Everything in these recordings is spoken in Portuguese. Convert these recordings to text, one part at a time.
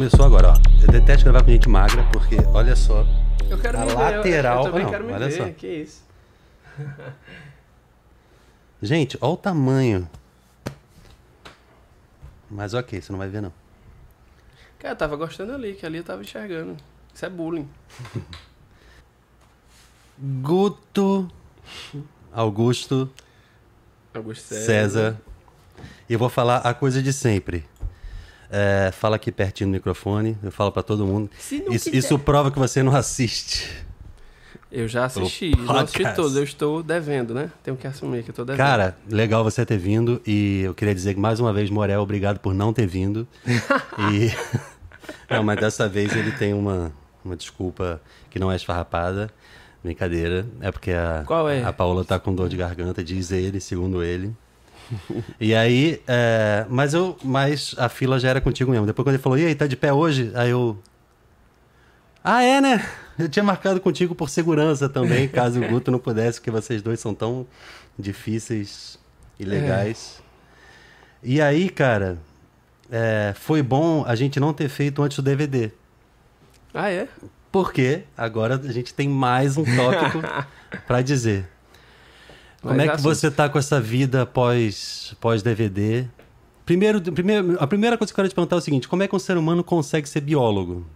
Começou agora, ó. Eu detesto gravar com gente magra, porque olha só. Eu quero A me lateral- ver. Eu, eu não, quero me olha ver. só. Que isso? Gente, olha o tamanho. Mas ok, você não vai ver não. Cara, eu tava gostando ali, que ali eu tava enxergando. Isso é bullying. Guto Augusto Augusto César. E eu vou falar a coisa de sempre. É, fala aqui pertinho do microfone, eu falo pra todo mundo. Isso, isso prova que você não assiste. Eu já assisti, não assisti todos. Eu estou devendo, né? Tenho que assumir que eu tô devendo. Cara, legal você ter vindo e eu queria dizer que mais uma vez, Morel, obrigado por não ter vindo. e não, mas dessa vez ele tem uma, uma desculpa que não é esfarrapada. Brincadeira. É porque a, Qual é? a Paola tá com dor de garganta, diz ele, segundo ele. E aí, é, mas eu, mas a fila já era contigo mesmo. Depois quando ele falou, e aí, tá de pé hoje? Aí eu, ah, é, né? Eu tinha marcado contigo por segurança também, caso o Guto não pudesse, porque vocês dois são tão difíceis e legais. E aí, cara, é, foi bom a gente não ter feito antes do DVD. Ah, é? Porque agora a gente tem mais um tópico pra dizer. Como Mas é que assunto. você tá com essa vida pós, pós DVD? Primeiro, primeiro, a primeira coisa que eu quero te perguntar é o seguinte: como é que um ser humano consegue ser biólogo?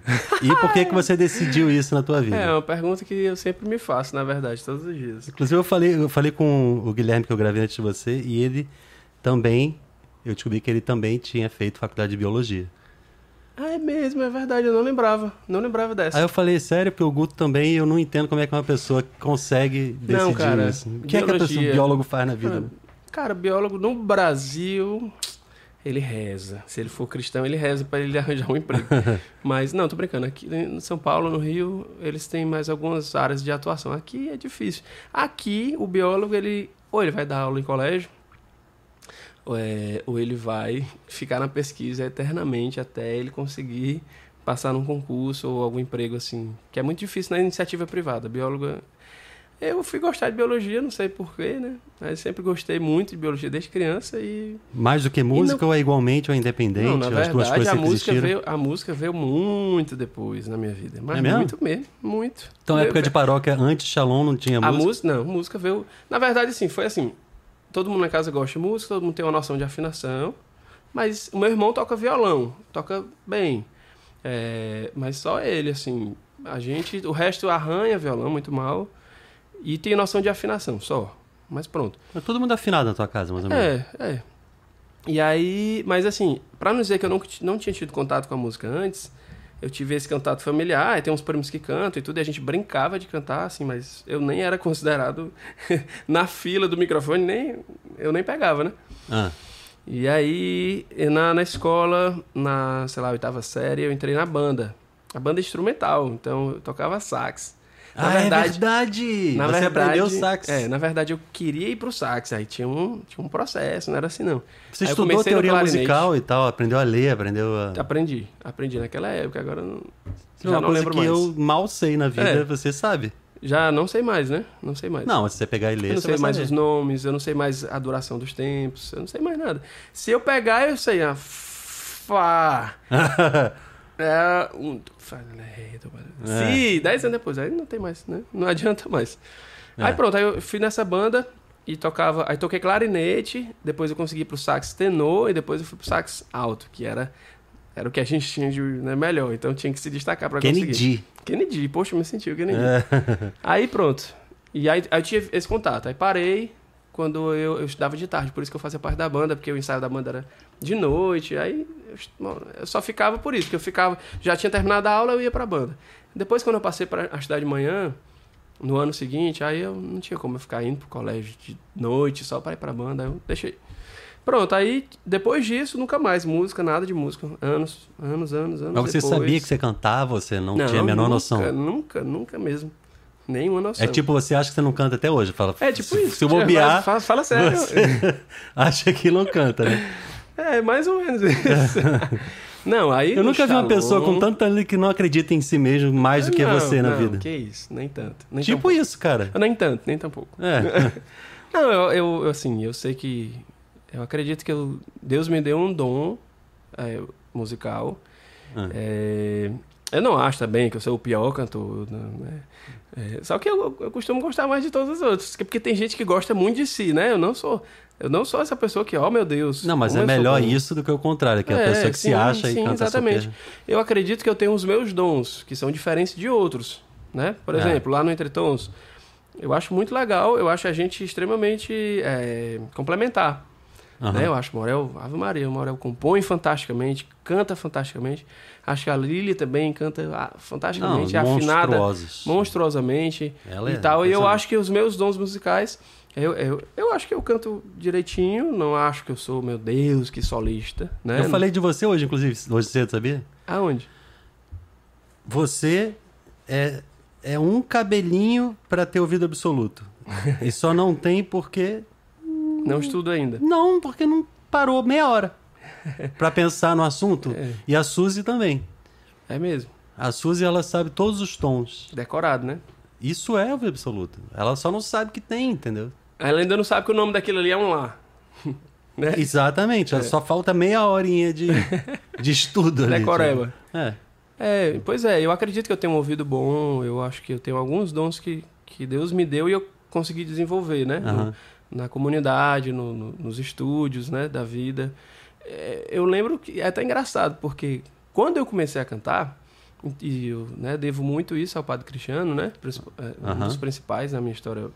E por que que você decidiu isso na tua vida? É uma pergunta que eu sempre me faço, na verdade, todos os dias. Inclusive, eu falei, eu falei com o Guilherme, que eu gravei antes de você, e ele também, eu descobri que ele também tinha feito faculdade de biologia. Ah, é mesmo, é verdade, eu não lembrava. Não lembrava dessa. Aí eu falei, sério, porque o Guto também, eu não entendo como é que uma pessoa consegue decidir Não, cara, isso. O que é que a pessoa, biologia- o biólogo faz na vida? né? Cara, biólogo no Brasil, ele reza. Se ele for cristão, ele reza para ele arranjar um emprego. Mas não, tô brincando. Aqui em São Paulo, no Rio, eles têm mais algumas áreas de atuação. Aqui é difícil. Aqui, o biólogo, ele ou ele vai dar aula em colégio, é, ou ele vai ficar na pesquisa eternamente até ele conseguir passar num concurso ou algum emprego assim, que é muito difícil na iniciativa privada. Biólogo eu fui gostar de biologia, não sei porquê, né? Mas sempre gostei muito de biologia desde criança e. Mais do que música ou é igualmente ou é independente? não, na as duas verdade, coisas a música, existiram? veio, a música veio muito depois na minha vida. Mas É mesmo? muito mesmo, muito. Então, Veio- época de paróquia, antes de Shalom não tinha A música? música, não, música veio. Na verdade, assim, foi assim. Todo mundo na casa gosta de música, todo mundo tem uma noção de afinação. Mas o meu irmão toca violão, toca bem. É, mas só ele, assim. A gente. O resto arranha violão muito mal. E tem noção de afinação, só. Mas pronto. É todo mundo afinado na tua casa, mais ou menos. É, é. E aí, mas assim, pra não dizer que eu não, não tinha tido contato com a música antes, eu tive esse contato familiar, e tem uns primos que cantam e tudo, e a gente brincava de cantar, assim, mas eu nem era considerado na fila do microfone, nem eu nem pegava, né? Ah, E aí, na, na escola, na, sei lá, oitava série, eu entrei na banda. A banda instrumental, então eu tocava sax. Na Ah, verdade, é verdade! na Você verdade, aprendeu sax. É, na verdade eu queria ir pro sax, aí tinha um, tinha um processo, não era assim não. Você Aí estudou teoria musical e tal, aprendeu a ler, aprendeu a... Aprendi, aprendi naquela época, agora não, já uma não coisa lembro que mais. eu mal sei na vida, É. você sabe. Já não sei mais, né? Não sei mais. Não, se você pegar e ler, eu não sei mais saber. os nomes, eu não sei mais a duração dos tempos, eu não sei mais nada. Se eu pegar, eu sei a fá, é um, fá, ré, do- É. si, dez anos depois, aí não tem mais, né? Não adianta mais. É. Aí pronto, aí eu fui nessa banda e tocava, aí toquei clarinete, depois eu consegui pro sax tenor e depois eu fui pro sax alto, que era era o que a gente tinha de né, melhor, então tinha que se destacar pra conseguir. Kennedy. Kennedy, poxa, eu me senti o Kennedy. É. Aí pronto. E aí, aí eu tinha esse contato. Aí parei quando eu, eu estudava de tarde, por isso que eu fazia parte da banda, porque o ensaio da banda era de noite. Aí bom, eu só ficava por isso, que eu ficava. Já tinha terminado a aula, eu ia pra banda. Depois, quando eu passei para estudar de manhã, no ano seguinte, aí eu não tinha como eu ficar indo pro colégio de noite só para ir pra banda. Aí eu deixei. Pronto, aí depois disso, nunca mais música, nada de música. Anos, anos, anos, anos. Mas você depois. sabia que você cantava, você não, tinha a menor nunca, noção? Nunca, nunca mesmo. Nenhuma noção. É tipo, você acha que você não canta até hoje. Fala, É tipo se, isso. Se eu bobear, Fala, fala sério. você acha que não canta, né? É, mais ou menos isso. não, aí. Eu nunca vi uma Shalom- pessoa com tanto talento que não acredita em si mesmo mais do que Não, você na não, vida. Que isso, nem tanto. Nem Tipo tampouco. isso, cara. Nem tanto, nem tampouco. É. Não, eu, eu, assim, eu sei que. Eu acredito que eu- Deus me deu um dom é, musical. Ah. É, eu não acho também que eu sou o pior cantor. Né? É, só que eu, eu costumo gostar mais de todos os outros. Porque tem gente que gosta muito de si, né? Eu não sou. Eu não sou essa pessoa que, oh meu Deus. Não, mas é sou melhor isso do que o contrário, que é a pessoa que sim, se acha sim, e canta exatamente. super. Eu acredito que eu tenho os meus dons, que são diferentes de outros, né? Por É. exemplo, lá no Entretons, eu acho muito legal, eu acho a gente extremamente é, complementar. Aham. Né? Eu acho o Morel, Ave Maria, o Morel compõe fantasticamente, canta fantasticamente. Acho que a Lili também canta ah, Não, fantasticamente, é afinada monstruosamente Ela e é tal. E eu acho que os meus dons musicais, eu, eu, eu acho que eu canto direitinho, não acho que eu sou, meu Deus, que solista, né? Eu falei de você hoje, inclusive, hoje cedo, sabia? Aonde? Você é, é um cabelinho pra ter ouvido absoluto. e só não tem porque. Não estudo ainda. Não, porque não parou meia hora pra pensar no assunto. É. E a Suzy também. É mesmo. A Suzy, ela sabe todos os tons. Decorado, né? Isso é ouvido absoluto. Ela só não sabe que tem, entendeu? Ela ainda não sabe que o nome daquilo ali é um lá. né? Exatamente. Só falta meia horinha de, de estudo ali. Decoreba. tipo. É. É, pois é, eu acredito que eu tenho um ouvido bom, eu acho que eu tenho alguns dons que, que Deus me deu e eu consegui desenvolver, né? No- Aham. na comunidade, no- no- nos estúdios, né, da vida. É, eu lembro que é até engraçado, porque quando eu comecei a cantar, e eu né, devo muito isso ao Padre Cristiano, né, é, um Aham. dos principais na minha história,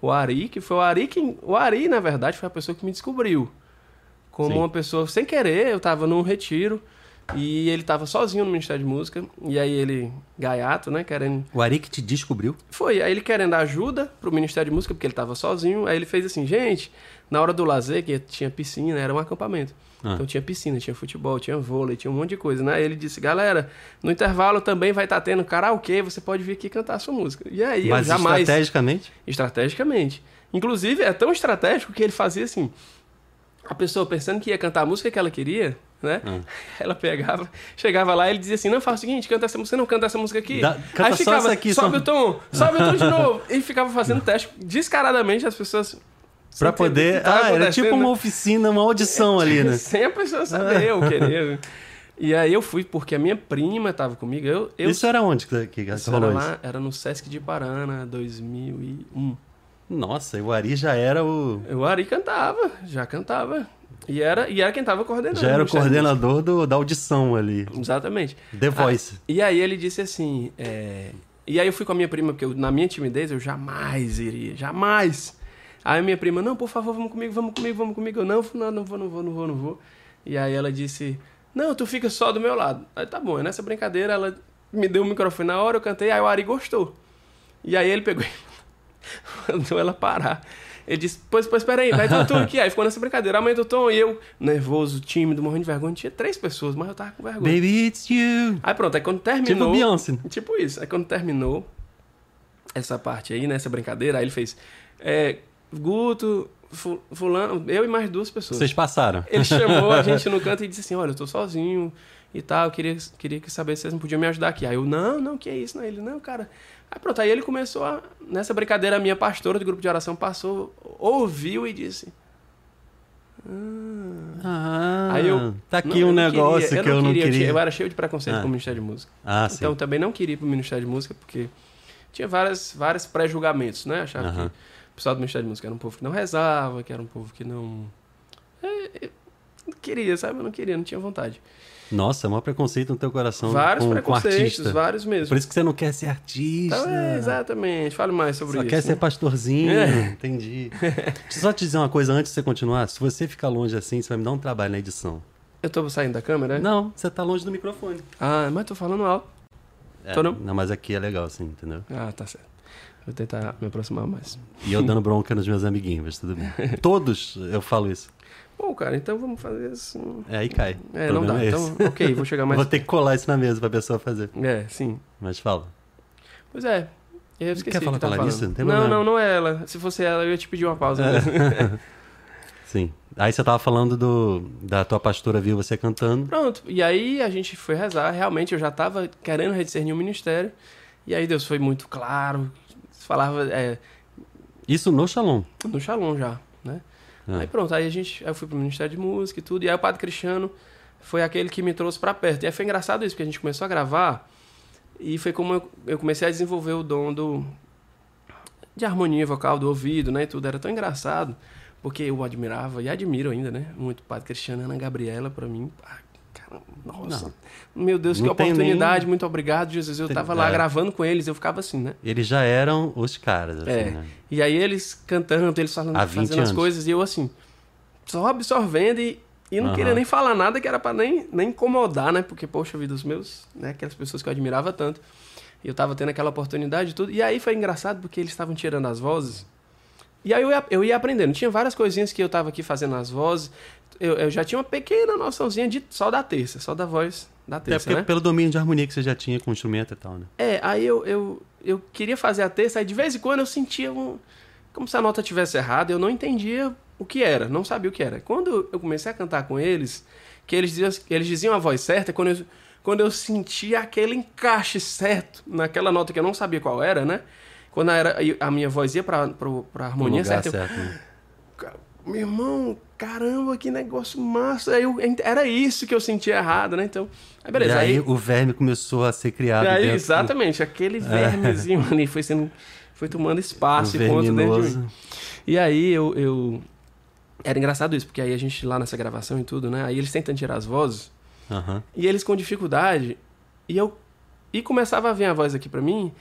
o Ari, que foi o Ari que, o Ari, na verdade, foi a pessoa que me descobriu. Como Sim. uma pessoa, sem querer, eu estava num retiro, e ele estava sozinho no Ministério de Música, e aí ele, gaiato, né, querendo O Ari que te descobriu. foi, aí ele querendo ajuda pro Ministério de Música, porque ele tava sozinho, aí ele fez assim, gente, na hora do lazer, que tinha piscina, era um acampamento. Ah. Então tinha piscina, tinha futebol, tinha vôlei, tinha um monte de coisa, né? Aí ele disse, galera, no intervalo também vai estar tendo karaokê, você pode vir aqui cantar a sua música. E aí Mas eu jamais... estrategicamente. Estrategicamente. Inclusive, é tão estratégico que ele fazia assim, a pessoa pensando que ia cantar a música que ela queria, né? Ah. Ela pegava, chegava lá e ele dizia assim: Não, faz o seguinte, canta essa música, não canta essa música aqui. Canta Aí só ficava, essa aqui, sobe só- o tom, sobe o tom de novo. E ficava fazendo teste descaradamente, as pessoas. Pra sem poder. tava Ah, era tipo uma né? oficina, uma audição ali, né? Sem a pessoa saber, eu querer. E aí eu fui, porque a minha prima tava comigo. Eu, eu Isso era onde que, que, que isso era, isso? lá, era no Sesc de Parana, 2001. Nossa, e o Ari já era o. O Ari cantava, já cantava. E era, e era quem tava coordenando. Já era o coordenador do, da audição ali. Exatamente. The Voice. Ah, e aí ele disse assim. é, E aí eu fui com a minha prima, porque eu- na minha timidez eu jamais iria, jamais. Aí a minha prima, não, por favor, vamos comigo, vamos comigo, vamos comigo. Eu, não, não, não vou, não vou, não vou, não vou. E aí ela disse, não, tu fica só do meu lado. Aí tá bom, nessa brincadeira ela me deu o microfone na hora, eu cantei, aí o Ari gostou. E aí ele pegou e mandou ela parar. Ele disse, pois, pois, peraí, vai dar o tom aqui. Aí ficou nessa brincadeira, aumenta o tom. E eu, nervoso, tímido, morrendo de vergonha. Tinha três pessoas, mas eu tava com vergonha. Baby, it's you. Aí pronto, aí quando Tipo terminou... Beyoncé. Tipo isso. Aí quando terminou essa parte aí, nessa brincadeira, aí ele fez. É, Guto, fu- fulano, eu e mais duas pessoas. Vocês passaram. Ele chamou a gente no canto e disse assim: Olha, eu tô sozinho e tal, eu queria, queria que saber se vocês não podiam me ajudar aqui. Aí eu, não, não, que é isso, não. Ele, não, cara. Aí pronto, aí ele começou a. Nessa brincadeira, a minha pastora do grupo de oração passou, ouviu e disse. Ah, Aí eu. tá aqui não, um eu não negócio queria, que eu não queria. queria. Eu, eu era cheio de preconceito Ah. com o Ministério de Música. Ah, sim. Então eu também não queria ir pro Ministério de Música, porque tinha várias, vários pré-julgamentos, né? Achava Aham. que o pessoal do Ministério de Música era um povo que não rezava, que era um povo que não. É, eu não queria, sabe? Eu não queria, não tinha vontade. Nossa, é maior preconceito no teu coração vários com, com preconceitos, artista. vários mesmo. Por isso que você não quer ser artista. Então, é, exatamente. Fale mais sobre Só isso. quer ser né? pastorzinho, É. entendi. Deixa eu só te dizer uma coisa antes de você continuar. Se você ficar longe assim, você vai me dar um trabalho na edição. Eu tô saindo da câmera? Não, você tá longe do microfone. Ah, mas tô falando alto. É, não? não, mas aqui é legal assim, entendeu? Ah, tá certo. Vou tentar me aproximar mais. E eu dando bronca nos meus amiguinhos, mas tudo bem. Todos eu falo isso. Bom, cara, então vamos fazer assim. É, aí cai. É, não dá. é Então, ok, vou chegar mais. Vou ter que colar isso na mesa pra pessoa fazer. É, sim. Mas fala. Pois é. Eu esqueci Quer falar que com a Larissa? Não Não, não, não é ela. Se fosse ela, eu ia te pedir uma pausa É. Sim. Aí você tava falando do, da tua pastora viu você cantando. Pronto. E aí a gente foi rezar. Realmente eu já tava querendo rediscernir o ministério. E aí Deus foi muito claro. Falava é, Isso no Shalom. no Shalom já, né? Ah. Aí pronto, aí a gente, aí eu fui pro Ministério de Música e tudo. E aí o Padre Cristiano foi aquele que me trouxe para perto. E aí foi engraçado isso, porque a gente começou a gravar e foi como eu, eu comecei a desenvolver o dom do, de harmonia vocal, do ouvido, né? E tudo. Era tão engraçado, porque eu admirava e admiro ainda, né? Muito o Padre Cristiano e Ana Gabriela, para mim. Nossa. Não. Meu Deus, Não que oportunidade. nem- Muito obrigado, Jesus. Eu tava lá é. gravando com eles, eu ficava assim, né? Eles já eram os caras, assim, É. né? E aí eles cantando, eles falando, Há 20 fazendo as anos. coisas, e eu assim, só absorvendo e, e não Aham. queria nem falar nada que era pra nem, nem incomodar, né? Porque, poxa vida, os meus, né? Aquelas pessoas que eu admirava tanto. E eu tava tendo aquela oportunidade e tudo. E aí foi engraçado porque eles estavam tirando as vozes. E aí eu ia, eu ia aprendendo. Tinha várias coisinhas que eu tava aqui fazendo as vozes. Eu, eu já tinha uma pequena noçãozinha de, só da terça, só da voz da É terça, porque né? pelo domínio de harmonia que você já tinha com o instrumento e tal, né? É, aí eu, eu, eu queria fazer a terça, aí de vez em quando eu sentia um, como se a nota tivesse errada, eu não entendia o que era, não sabia o que era. Quando eu comecei a cantar com eles, que eles diziam, eles diziam a voz certa, quando eu, quando eu sentia aquele encaixe certo naquela nota que eu não sabia qual era, né? Quando era, a minha voz ia pra, pra No harmonia certa, eu, certo. né? meu irmão, caramba, que negócio massa. Aí eu, era isso que eu sentia errado, né? Então, aí beleza. e aí, aí o verme começou a ser criado aí, dentro exatamente, aquele vermezinho ali foi sendo. Foi tomando do espaço e ponto dentro de mim. E aí eu, eu. Era engraçado isso, porque aí a gente lá nessa gravação e tudo, né? Aí eles tentam tirar as vozes, Aham. e eles com dificuldade, e eu. E começava a vir a voz aqui pra mim,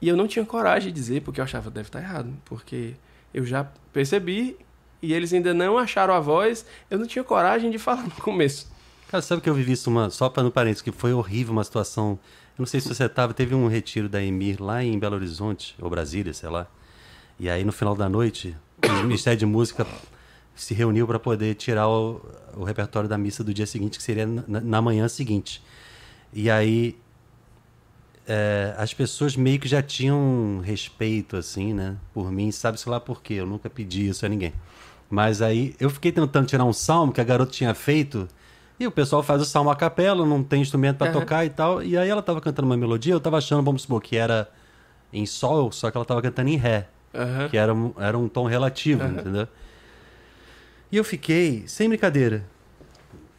e eu não tinha coragem de dizer, porque eu achava deve estar errado, porque eu já percebi, e eles ainda não acharam a voz, eu não tinha coragem de falar no começo. Cara, sabe que eu vivi isso uma. Só para no parênteses, que foi horrível uma situação. Eu não sei se você tava, teve um retiro da Emir lá em Belo Horizonte, ou Brasília, sei lá. E aí no final da noite, o Ministério de Música se reuniu para poder tirar o, o repertório da missa do dia seguinte, que seria na, na manhã seguinte. E aí é, as pessoas meio que já tinham respeito, assim, né? Por mim, sabe-se lá por quê. Eu nunca pedi isso a ninguém. Mas aí eu fiquei tentando tirar um salmo que a garota tinha feito. E o pessoal faz o salmo a capela, não tem instrumento para Aham. tocar e tal. E aí ela tava cantando uma melodia, eu tava achando, vamos supor, que era em sol, só que ela tava cantando em ré. Aham. Que era um, era um tom relativo, Aham. entendeu? E eu fiquei, sem brincadeira,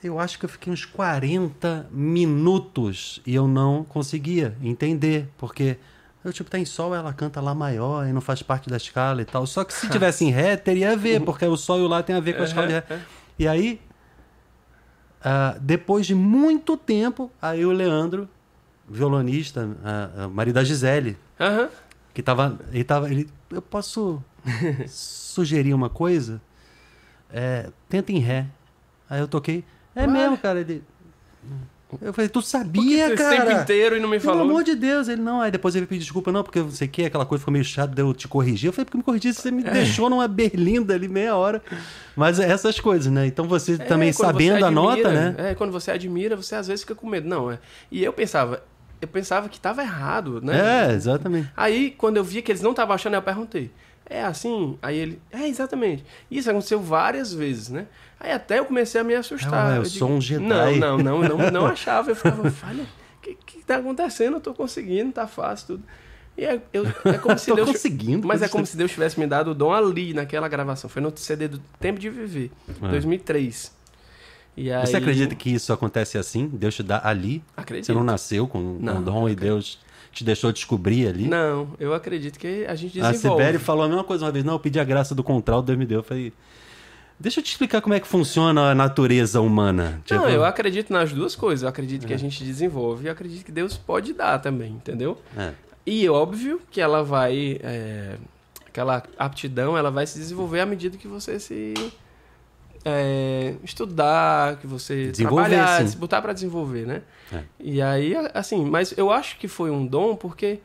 eu acho que eu fiquei uns 40 minutos e eu não conseguia entender, porque eu, tipo, tá em sol, ela canta lá maior e não faz parte da escala e tal. Só que se tivesse em ré, teria a ver, porque o sol e o lá tem a ver com a escala de ré. Aham. E aí, ah, depois de muito tempo, aí o Leandro, violonista, ah, marido da Gisele, Aham. que tava. Ele tava. Ele, eu posso sugerir uma coisa? É, tenta em ré. Aí eu toquei. É mesmo, cara. Ele. Eu falei, tu Por que sabia, esse cara? tempo inteiro e não me Pelo falou? amor de Deus, ele não. Aí depois ele pediu desculpa, não, porque você que aquela coisa ficou meio chata, deu te corrigir. Eu falei, porque me corrigir, você É. me deixou numa berlinda ali meia hora. Mas é essas coisas, né? Então você também É, quando sabendo você a nota, admira, né? É, quando você admira, você às vezes fica com medo. Não, é. E eu pensava, eu pensava que tava errado, né? É, exatamente. Aí, quando eu vi que eles não estavam achando, eu perguntei. É assim? Aí ele, é exatamente. Isso aconteceu várias vezes, né? Aí até eu comecei a me assustar. Ah, eu sou um Jedi. Não, não, não, eu não, não achava. Eu ficava, falha, o que, que tá acontecendo? Eu tô conseguindo, tá fácil, tudo. E é, eu, é como se Deus. conseguindo. Mas é como se Deus tivesse me dado o dom ali, naquela gravação. Foi no CD do Tempo de Viver, É. 2003. E aí... Você acredita que isso acontece assim? Deus te dá ali? Acredito. Você não nasceu com um Não, dom e Deus te deixou descobrir ali? Não, eu acredito que a gente A desenvolve. Sibeli falou a mesma coisa uma vez. Não, eu pedi a graça do contrato, Deus me deu. Eu falei, deixa eu te explicar como é que funciona a natureza humana. Não, eu acredito nas duas coisas. Eu acredito É. que a gente desenvolve e eu acredito que Deus pode dar também, entendeu? é. E óbvio que ela vai. é, aquela aptidão, ela vai se desenvolver à medida que você se. é, estudar, que você trabalhar, sim. se botar para desenvolver, né? É. E aí, assim, mas eu acho que foi um dom porque,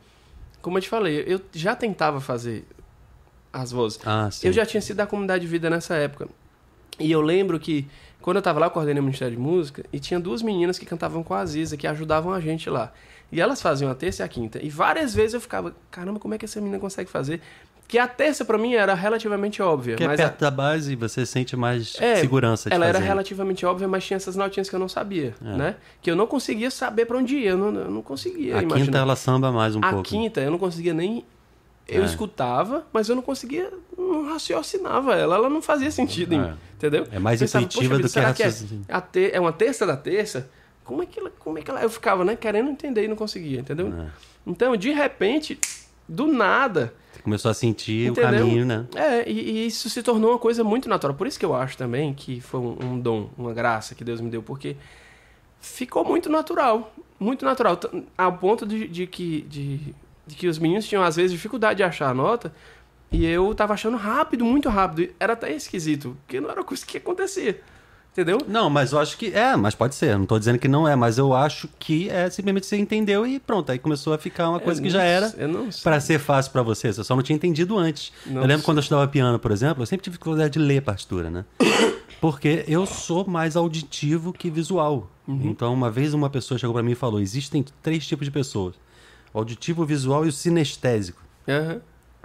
como eu te falei, eu já tentava fazer as vozes. Ah. Eu já tinha sido da comunidade de vida nessa época. E eu lembro que, quando eu tava lá, eu coordenei o Ministério de Música, e tinha duas meninas que cantavam com a Aziza, que ajudavam a gente lá. E elas faziam a terça e a quinta. E várias vezes eu ficava, caramba, como é que essa menina consegue fazer? Que a terça, pra mim, era relativamente óbvia. Porque é mas a- perto da base você sente mais É, segurança ela era fazer. relativamente óbvia, mas tinha essas notinhas que eu não sabia, É. né? Que eu não conseguia saber pra onde ir, eu não, eu não conseguia A imaginar. quinta ela samba mais um a pouco. quinta, eu não conseguia nem eu É. escutava, mas eu não conseguia, não raciocinava ela, ela não fazia sentido, em É. mim, entendeu? É mais Pensava, intuitiva "Poxa vida, do que é, raciocínio." a te- é uma terça da terça? Como é que ela, como é que ela, eu ficava, né, querendo entender e não conseguia, entendeu? É. Então, de repente, do nada, Você começou a sentir Entendeu? o caminho, né? é, e, e isso se tornou uma coisa muito natural. Por isso que eu acho também que foi um, um dom, uma graça que Deus me deu, porque ficou muito natural. Muito natural. Ao ponto de, de que, de, de que os meninos tinham, às vezes, dificuldade de achar a nota. E eu tava achando rápido, muito rápido. Era até esquisito, porque não era coisa que acontecia. Entendeu? Não, mas eu acho que é, mas pode ser. Não tô dizendo que não é, mas eu acho que é simplesmente você entendeu e pronto. Aí começou a ficar uma coisa Eu que já era pra ser fácil pra você. Você só não tinha entendido antes. Não eu lembro sei. quando eu estudava piano, por exemplo, eu sempre tive dificuldade de ler partitura, né? Porque eu sou mais auditivo que visual. Uhum. Então, uma vez uma pessoa chegou pra mim e falou: existem três tipos de pessoas: o auditivo, o visual e o sinestésico. Aham,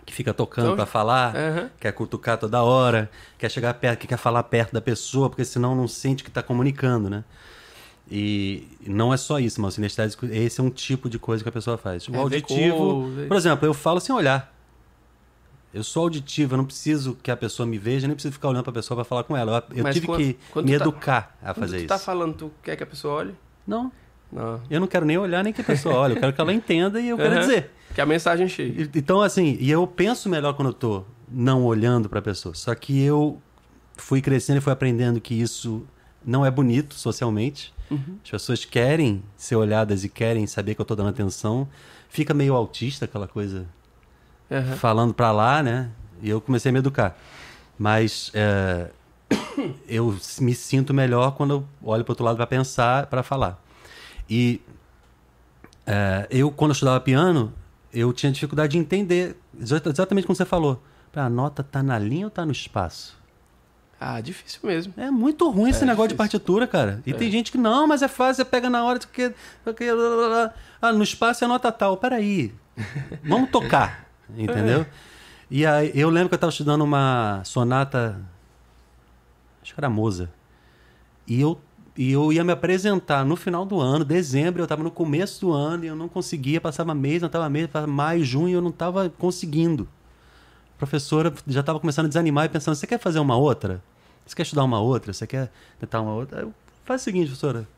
Que fica tocando Então, pra falar, aham. quer cutucar toda hora, quer chegar perto, que quer falar perto da pessoa, porque senão não sente que está comunicando, né? E não é só isso, mas o sinestésico, esse é um tipo de coisa que a pessoa faz. O É, auditivo, por exemplo, eu falo sem olhar. Eu sou auditivo, eu não preciso que a pessoa me veja, nem preciso ficar olhando para a pessoa para falar com ela. Eu, eu tive quando- que quando me tu tá- educar a Quando fazer tu isso. tá falando, tu quer que a pessoa olhe? Não, Não. eu não quero nem olhar nem que a pessoa olhe, eu quero que ela entenda e eu quero Aham. dizer. Que a mensagem chegue. Então, assim, e eu penso melhor quando eu tô não olhando pra pessoa. Só que eu fui crescendo e fui aprendendo que isso não é bonito socialmente. As pessoas querem ser olhadas e querem saber que eu tô dando atenção. Fica meio autista aquela coisa Aham. falando pra lá, né? E eu comecei a me educar. Mas é, eu me sinto melhor quando eu olho pro outro lado pra pensar, pra falar. E é, eu, quando eu estudava piano, eu tinha dificuldade de entender exa- exatamente como você falou. A nota tá na linha ou tá no espaço? Ah, difícil mesmo. É muito ruim esse É negócio de difícil. partitura, cara. E tem gente que não, mas é fácil, você pega na hora, lá. ah, no espaço é nota tal. Peraí, vamos tocar, entendeu? E aí, eu lembro que eu estava estudando uma sonata, acho que era Moza, e eu, e eu ia me apresentar no final do ano, dezembro, eu estava no começo do ano e eu não conseguia, passava mês, não estava mês, passava maio, junho, eu não estava conseguindo. A professora já estava começando a desanimar e pensando, você quer fazer uma outra? Você quer estudar uma outra? Você quer tentar uma outra? Eu, Faz o seguinte, professora.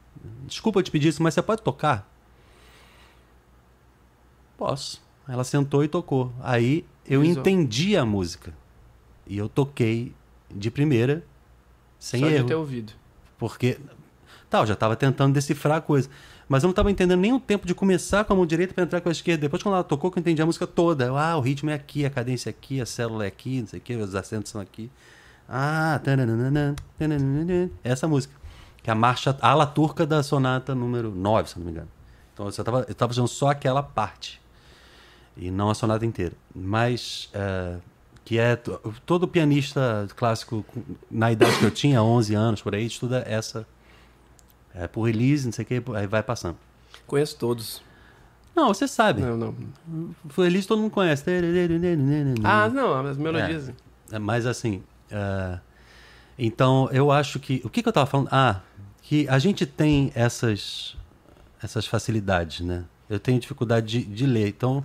Desculpa eu te pedir isso, mas você pode tocar? Posso. Ela sentou e tocou. Aí eu Visual. entendi a música. E eu toquei de primeira, sem Só erro. de ter ouvido. Porque. Já estava tentando decifrar a coisa. Mas eu não estava entendendo nem o tempo de começar com a mão direita para entrar com a esquerda. Depois, quando ela tocou, que eu entendi a música toda. Eu, ah, o ritmo é aqui, a cadência é aqui, a célula é aqui, não sei o que, os acentos são aqui. Ah, tananana, tananana, essa música. Que é a marcha ala turca da sonata número 9, se não me engano. Então eu estava eu usando só aquela parte. E não a sonata inteira. Mas. eh, que é. Todo pianista clássico, na idade que eu tinha, 11 anos por aí, estuda essa. É, por release, não sei o que, aí vai passando. Conheço todos. Não, você sabe. Não, não. Por release todo mundo conhece. Ah, não, as melodias. É, mas assim. é, então, eu acho que. O que, que eu estava falando? Ah, que a gente tem essas, essas facilidades, né? Eu tenho dificuldade de, de ler. Então,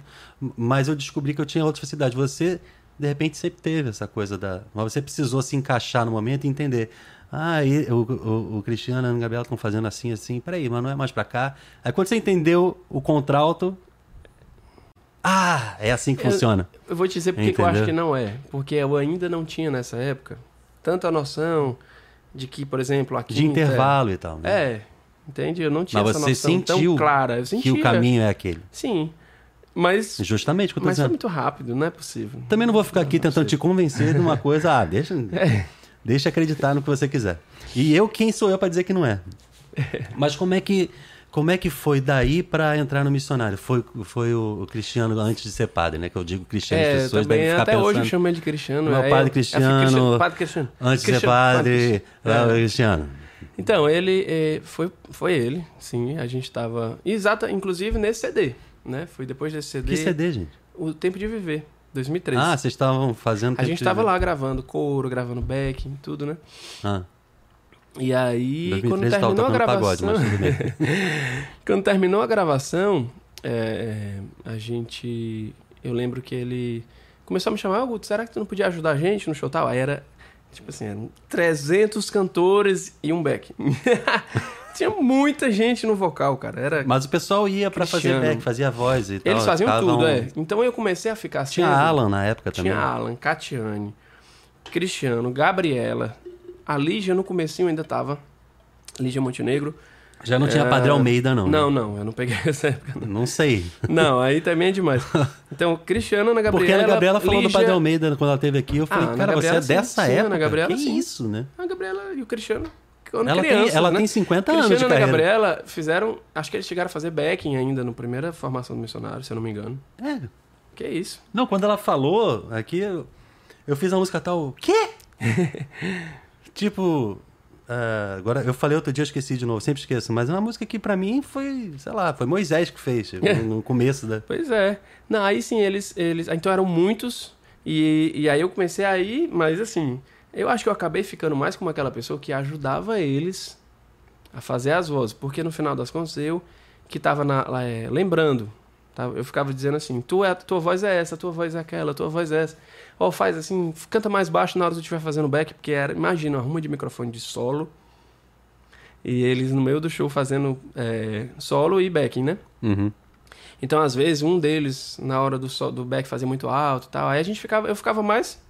mas eu descobri que eu tinha outra facilidade. Você, de repente, sempre teve essa coisa da. Mas você precisou se encaixar no momento e entender. Ah, e, o, o, o Cristiano e a Ana Gabriela estão fazendo assim, assim. Peraí, mas não é mais pra cá. Aí quando você entendeu o contralto. Ah, é assim que Eu- funciona. Eu vou te dizer porque que eu acho que não é. Porque eu ainda não tinha nessa época tanto a noção de que, por exemplo, a De intervalo e tal. Né? É, entende? Eu não tinha Mas essa você noção sentiu tão clara. Eu que o caminho é aquele. Sim. Mas, Justamente o que eu tô mas dizendo. muito rápido, não é possível. Também não vou ficar aqui Não tentando te sei. convencer de uma coisa. Ah, deixa, É. deixa acreditar no que você quiser. E eu, quem sou eu para dizer que não é? Mas como é que, como é que foi daí para entrar no missionário? Foi, foi o, Cristiano antes de ser padre, né? Que eu digo Cristiano, as É, pessoas também devem ficar até pensando. hoje eu chamo ele de Cristiano. Meu é, padre Cristiano, é, Cristiano, Padre Cristiano. Antes de ser padre, Padre é. É. Cristiano. Então, ele eh, foi, foi ele, sim. A gente tava. Exata, inclusive nesse CD, né? Foi depois desse CD. Que CD, gente? O Tempo de Viver, 2013. Ah, vocês estavam fazendo. a gente tava lá gravando coro, gravando backing, tudo, né? Ah, E aí, 2013 quando tava terminou a pagode, gravação. bem. quando terminou a gravação, é, a gente. eu lembro que ele começou a me chamar, Augusto, será que tu não podia ajudar a gente no show tal? Aí era, tipo assim, eram 300 cantores e um back. Tinha muita gente no vocal, cara. Era Mas o pessoal ia pra fazer back, fazia voz e tal. Eles faziam ficavam- tudo, é. Então eu comecei a ficar Tinha sendo- Alan na época também. Tinha Alan, Catiane, Cristiano, Gabriela. A Lígia no comecinho ainda tava. Lígia Montenegro. Já não tinha É, Padre Almeida, não. né? Não, não, eu não peguei essa época. Não sei. Não, aí também é demais. Então, Cristiano, Ana Porque Gabriela. a Gabriela falou do Lígia- Padre Almeida quando ela esteve aqui. Eu falei, Ah, cara, você é Gabriela, dessa sim, época. Ana Gabriela, que sim. isso, né? A Gabriela e o Cristiano. Quando Ela, crianças, tem, ela né? tem 50 anos de Cristiano e. Gabriela fizeram. Acho que eles chegaram a fazer backing ainda no primeira formação do missionário, se eu não me engano. É. Que isso? Não, quando ela falou aqui, eu, fiz a música tal. Quê? tipo. ah, agora, eu falei outro dia, eu esqueci de novo, sempre esqueço, mas é uma música que pra mim foi, sei lá, foi Moisés que fez, no, no começo da. Pois é. Não, aí sim, eles. eles então eram muitos. E, e aí eu comecei a ir, mas assim. Eu acho que eu acabei ficando mais como aquela pessoa que ajudava eles a fazer as vozes. Porque no final das contas, eu que tava na, lá, é, lembrando. tá? Eu ficava dizendo assim: tu é, tua voz é essa, tua voz é aquela, tua voz é essa. Ou faz assim, canta mais baixo na hora que tu estiver fazendo back, porque era, imagina, arruma de microfone de solo. E eles no meio do show fazendo é, solo e backing, né? Uhum. Então, às vezes, um deles, na hora do, so- do back, fazia muito alto e tal. Aí a gente ficava, eu ficava mais,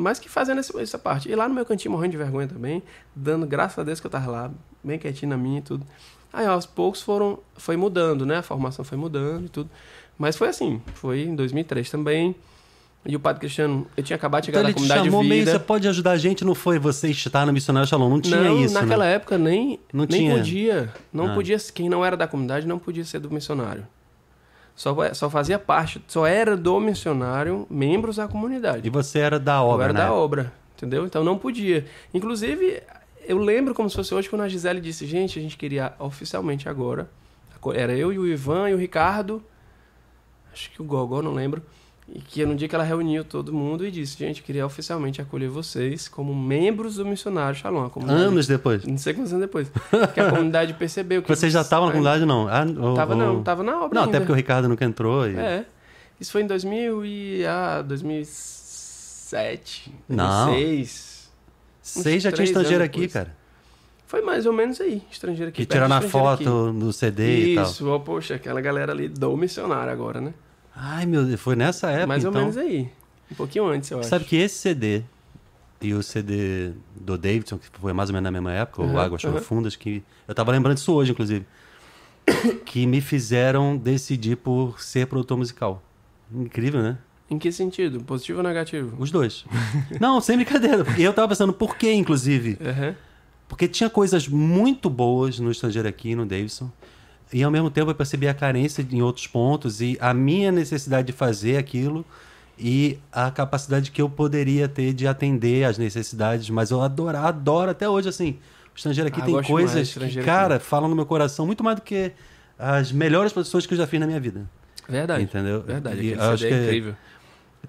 mais que fazendo essa, parte. E lá no meu cantinho, morrendo de vergonha também, dando graças a Deus que eu tava lá, bem quietinho na minha e tudo. Aí, aos poucos, foram, foi mudando, né? A formação foi mudando e tudo. Mas foi assim, foi em 2003 também. E o Padre Cristiano, eu tinha acabado de chegar Então na comunidade chamou de meio, vida. você pode ajudar a gente, não foi você estar no Missionário Shalom, não tinha não, isso, naquela né? época nem, Não nem tinha. podia. Não Ah. podia. Quem não era da comunidade não podia ser do missionário. Só, só fazia parte, só era do missionário membros da comunidade. E você era da Eu obra, era né? da obra, entendeu? Então não podia. Inclusive, eu lembro como se fosse hoje quando a Gisele disse: gente, a gente queria oficialmente agora. Era eu e o Ivan e o Ricardo, acho que o Gogó, não lembro. E que no dia que ela reuniu todo mundo e disse: gente, eu queria oficialmente acolher vocês como membros do missionário Shalom. A Anos depois. não sei quantos anos depois. Que a comunidade percebeu que. Você já estava na É, comunidade, não? Ah, ou- Tava ou- não, tava na obra. Não, ainda. até porque o Ricardo nunca entrou. E... É. Isso foi em 2000 e. Ah, 2007. Não. 2006. Seis já tinha estrangeiro aqui, depois. cara. Foi mais ou menos aí, estrangeiro aqui. Que na estrangeiro foto do CD e tal. Isso, poxa, aquela galera ali do missionário agora, né? Ai, meu Deus, foi nessa época, mais ou então. menos aí. Um pouquinho antes, eu Sabe acho. que esse CD e o CD do Davidson, que foi mais ou menos na mesma época, o Uhum, Águas uhum. Profundas, que eu tava lembrando disso hoje, inclusive, que me fizeram decidir por ser produtor musical. Incrível, né? Em que sentido? Positivo ou negativo? Os dois. Não, sem brincadeira. Porque eu tava pensando, por que, inclusive? Aham. Porque tinha coisas muito boas no estrangeiro aqui, no Davidson. E ao mesmo tempo eu percebi a carência em outros pontos e a minha necessidade de fazer aquilo e a capacidade que eu poderia ter de atender às necessidades. Mas eu adoro, adoro até hoje, assim. O estrangeiro aqui Ah, tem coisas que, cara, falam no meu coração muito mais do que as melhores produções que eu já fiz na minha vida. Verdade. Entendeu? Verdade, E CD acho é que- incrível.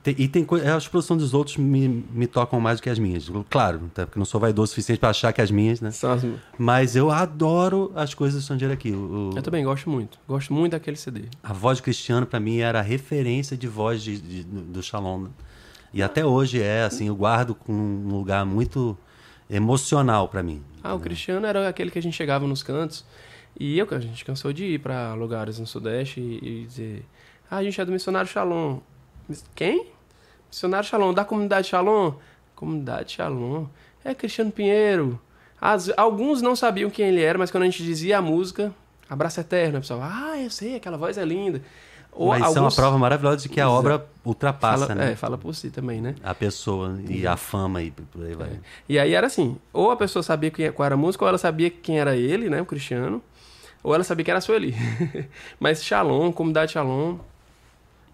E tem coisas. As produções dos outros me, me tocam mais do que as minhas. Claro, até porque não sou vaidoso o suficiente para achar que as minhas, né? As- Mas eu adoro as coisas do estrangeiro aqui. O- Eu também gosto muito. Gosto muito daquele CD. a voz de Cristiano, para mim, era a referência de voz de, de- do Shalom. E até hoje é, assim, eu guardo com um lugar muito emocional para mim. Ah, o Cristiano era aquele que a gente chegava nos cantos e eu, a gente cansou de ir para lugares no Sudeste e, e dizer: Ah, a gente é do Missionário Shalom. Quem? Missionário Shalom, da comunidade Shalom? Comunidade Shalom. É Cristiano Pinheiro. As- alguns não sabiam quem ele era, mas quando a gente dizia a música, Abraço Eterno, o pessoal, ah, eu sei, aquela voz é linda. Ou Mas é uma alguns- prova maravilhosa de que a Exato. obra ultrapassa, fala, né? É, fala por si também, né? A pessoa e a fama e por aí vai. E aí era assim, ou a pessoa sabia quem, qual era a música, ou ela sabia quem era ele, né, o Cristiano, ou ela sabia que era a Sueli. Mas Shalom, comunidade Shalom,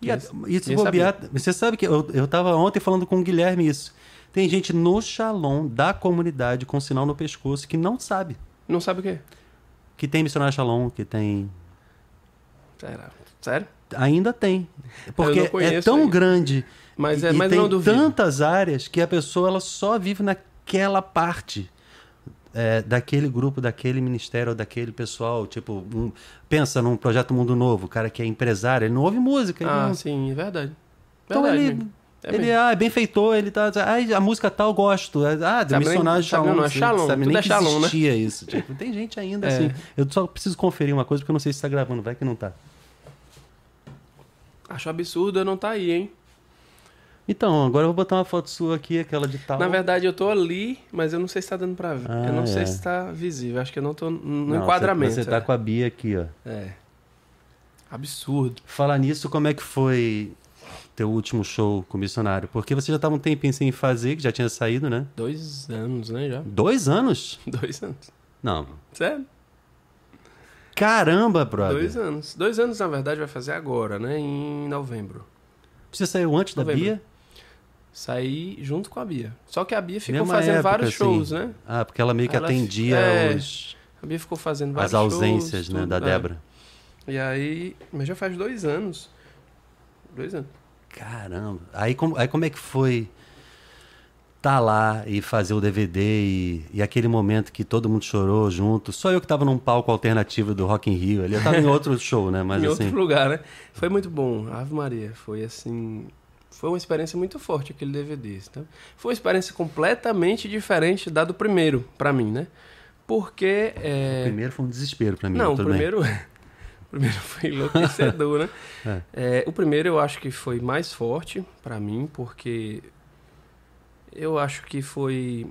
E, Esse- e se bobear, você sabe que eu, eu tava ontem falando com o Guilherme isso. Tem gente no Shalom da comunidade com sinal no pescoço que não sabe. não sabe o quê? Que tem missionário Shalom, que tem. Será? Sério? Ainda tem. Porque é tão ainda. grande Mas, é, e mas tem tantas áreas que a pessoa ela só vive naquela parte. É, daquele grupo, daquele ministério, daquele pessoal. Tipo, um- pensa num projeto Mundo Novo, o cara que é empresário, ele não ouve música. Ah, não- sim, é verdade. Então Verdade ele, mesmo. É ele mesmo. ah, é bem feitor, ele tá. Ah, a música tal eu gosto. Ah, do Sabe nem- missionário Shalom. não, é Shalom, sabe nem é que Shalom, né? existia isso. Tipo, tem gente ainda É. assim. Eu só preciso conferir uma coisa porque eu não sei se tá gravando, vai que não tá. Acho absurdo eu não tá aí, hein? Então, agora eu vou botar uma foto sua aqui, aquela de tal. Na verdade, eu tô ali, mas eu não sei se tá dando pra ver. Ah, eu não sei é. se tá visível. Acho que eu não tô no Não, enquadramento. Você, você tá é. com a Bia aqui, ó. É. Absurdo. Falar nisso, como é que foi teu último show com o missionário? Porque você já tava um tempinho sem fazer, que já tinha saído, né? Dois anos, né, já? Dois anos? Dois anos. Não. Sério? Caramba, brother. Dois anos. Dois anos, na verdade, vai fazer agora, né? Em novembro. Você saiu antes da Novembro. Bia? Saí junto com a Bia. Só que a Bia ficou Mesma fazendo época, vários assim. shows, né? Ah, porque ela meio que Ela- atendia é, os, A Bia ficou fazendo vários as ausências, shows, né, tudo, da é. Débora. E aí... Mas já faz dois anos. Dois anos. Caramba. Aí como, aí como é que foi tá lá e fazer o DVD e, e aquele momento que todo mundo chorou junto? Só eu que tava num palco alternativo do Rock in Rio ali. Eu tava em outro show, né? Mas em assim... outro lugar, né? Foi muito bom. Ave Maria. Foi assim... Foi uma experiência muito forte aquele DVD. Então, foi uma experiência completamente diferente da do primeiro, pra mim, né? Porque... O É... primeiro foi um desespero pra mim. Não, o primeiro... o primeiro foi enlouquecedor, né? É, o primeiro eu acho que foi mais forte pra mim, porque eu acho que foi.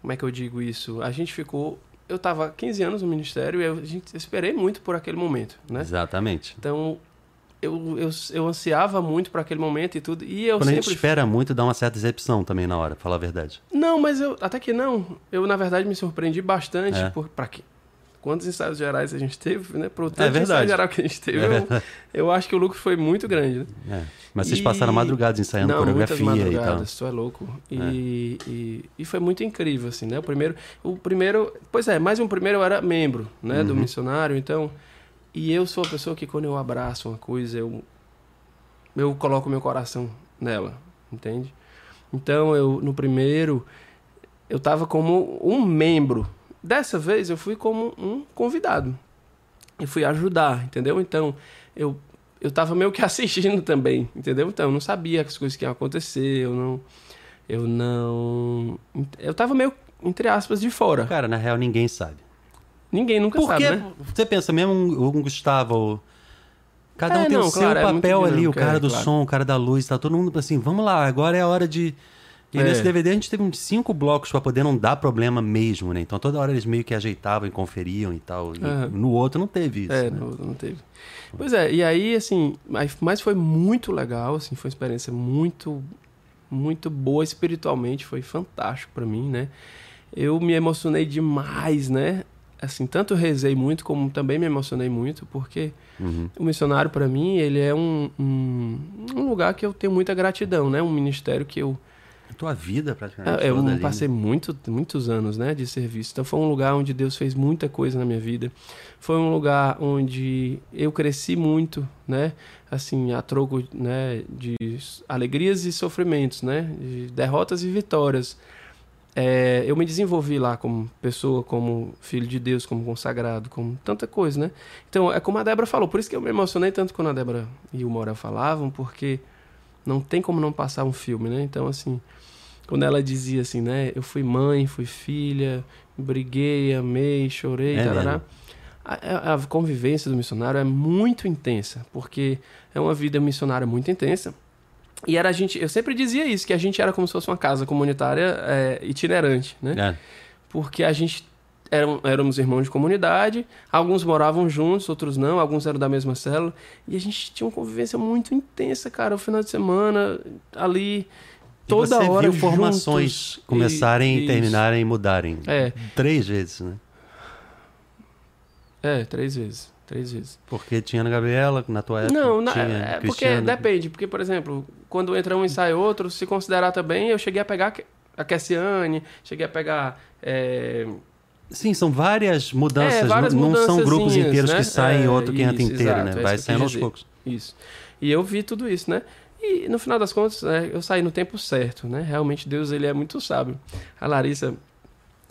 Como é que eu digo isso? A gente ficou. Eu tava 15 anos no ministério e eu, a gente, eu esperei muito por aquele momento, né? Exatamente. Então, eu, eu, eu ansiava muito para aquele momento e tudo. E eu Quando a sempre. gente espera muito, dá uma certa decepção também na hora, falar a verdade. Não, mas eu. Até que não. Eu, na verdade, me surpreendi bastante É. por. Pra quê? Quantos ensaios gerais a gente teve, né? Pro tanto É ensaio geral que a gente teve, É eu, eu acho que o lucro foi muito grande, né? É. Mas vocês E- passaram madrugadas ensaiando Não, muitas coreografia e tal. tu é louco. E, É. e, e foi muito incrível, assim, né? O primeiro, o primeiro, pois é, mais um primeiro eu era membro, né, do Uhum. missionário, então, e eu sou a pessoa que quando eu abraço uma coisa, eu, eu coloco meu coração nela, entende? Então, eu, no primeiro, eu tava como um membro. Dessa vez, eu fui como um convidado. E fui ajudar, entendeu? Então, eu eu tava meio que assistindo também, entendeu? Então, eu não sabia as coisas que iam acontecer, eu não eu não eu tava meio entre aspas de fora. Cara, na real, ninguém sabe. Ninguém nunca Porque sabe, né? você pensa mesmo um, um Gustavo. Cada um É, tem não, o seu claro, é papel ali, o cara é, do claro. som, o cara da luz, tá todo mundo assim, vamos lá, agora é a hora de. E É. nesse DVD a gente teve uns cinco blocos pra poder não dar problema mesmo, né? Então toda hora eles meio que ajeitavam e conferiam e tal. E. No outro não teve isso. É, né? não, não teve. Pois é, e aí, assim, mas- mas foi muito legal, assim, foi uma experiência muito, muito boa espiritualmente, foi fantástico pra mim, né? Eu me emocionei demais, né? Assim, tanto rezei muito, como também me emocionei muito, porque Uhum. o missionário, pra mim, ele é um, um, um lugar que eu tenho muita gratidão, né? Um ministério que eu, A tua vida praticamente. é, eu ali, passei né? muito, muitos anos né, de serviço. Então foi um lugar onde Deus fez muita coisa na minha vida. Foi um lugar onde eu cresci muito, né? Assim, a troco né, de alegrias e sofrimentos, né? De derrotas e vitórias. É, eu me desenvolvi lá como pessoa, como filho de Deus, como consagrado, como tanta coisa, né? Então, é como a Débora falou, por isso que eu me emocionei tanto quando a Débora e o Morel falavam, porque não tem como não passar um filme, né? Então, assim, quando ela dizia assim, né? Eu fui mãe, fui filha, briguei, amei, chorei, É tarará. A, a convivência do missionário é muito intensa, porque é uma vida missionária muito intensa. E era a gente, eu sempre dizia isso, que a gente era como se fosse uma casa comunitária é, itinerante, né? É. Porque a gente eram, éramos irmãos de comunidade, alguns moravam juntos, outros não, alguns eram da mesma célula, e a gente tinha uma convivência muito intensa, cara, o final de semana ali E toda você hora viu formações juntos, começarem, e- terminarem e mudarem. É. Três vezes, né? É, três vezes, três vezes. Porque tinha na Gabriela, na tua época. Não, na- é porque Cristiano. depende, porque, por exemplo, quando entra um e sai outro, se considerar também, eu cheguei a pegar a Cassiane, cheguei a pegar. é, Sim, são várias mudanças. É, várias não, não são grupos inteiros né? que saem e É, outro que entra inteiro, exato, né? é Vai saindo aos poucos. Isso. E eu vi tudo isso, né? E no final das contas, né, eu saí no tempo certo, né? Realmente Deus ele é muito sábio. A Larissa,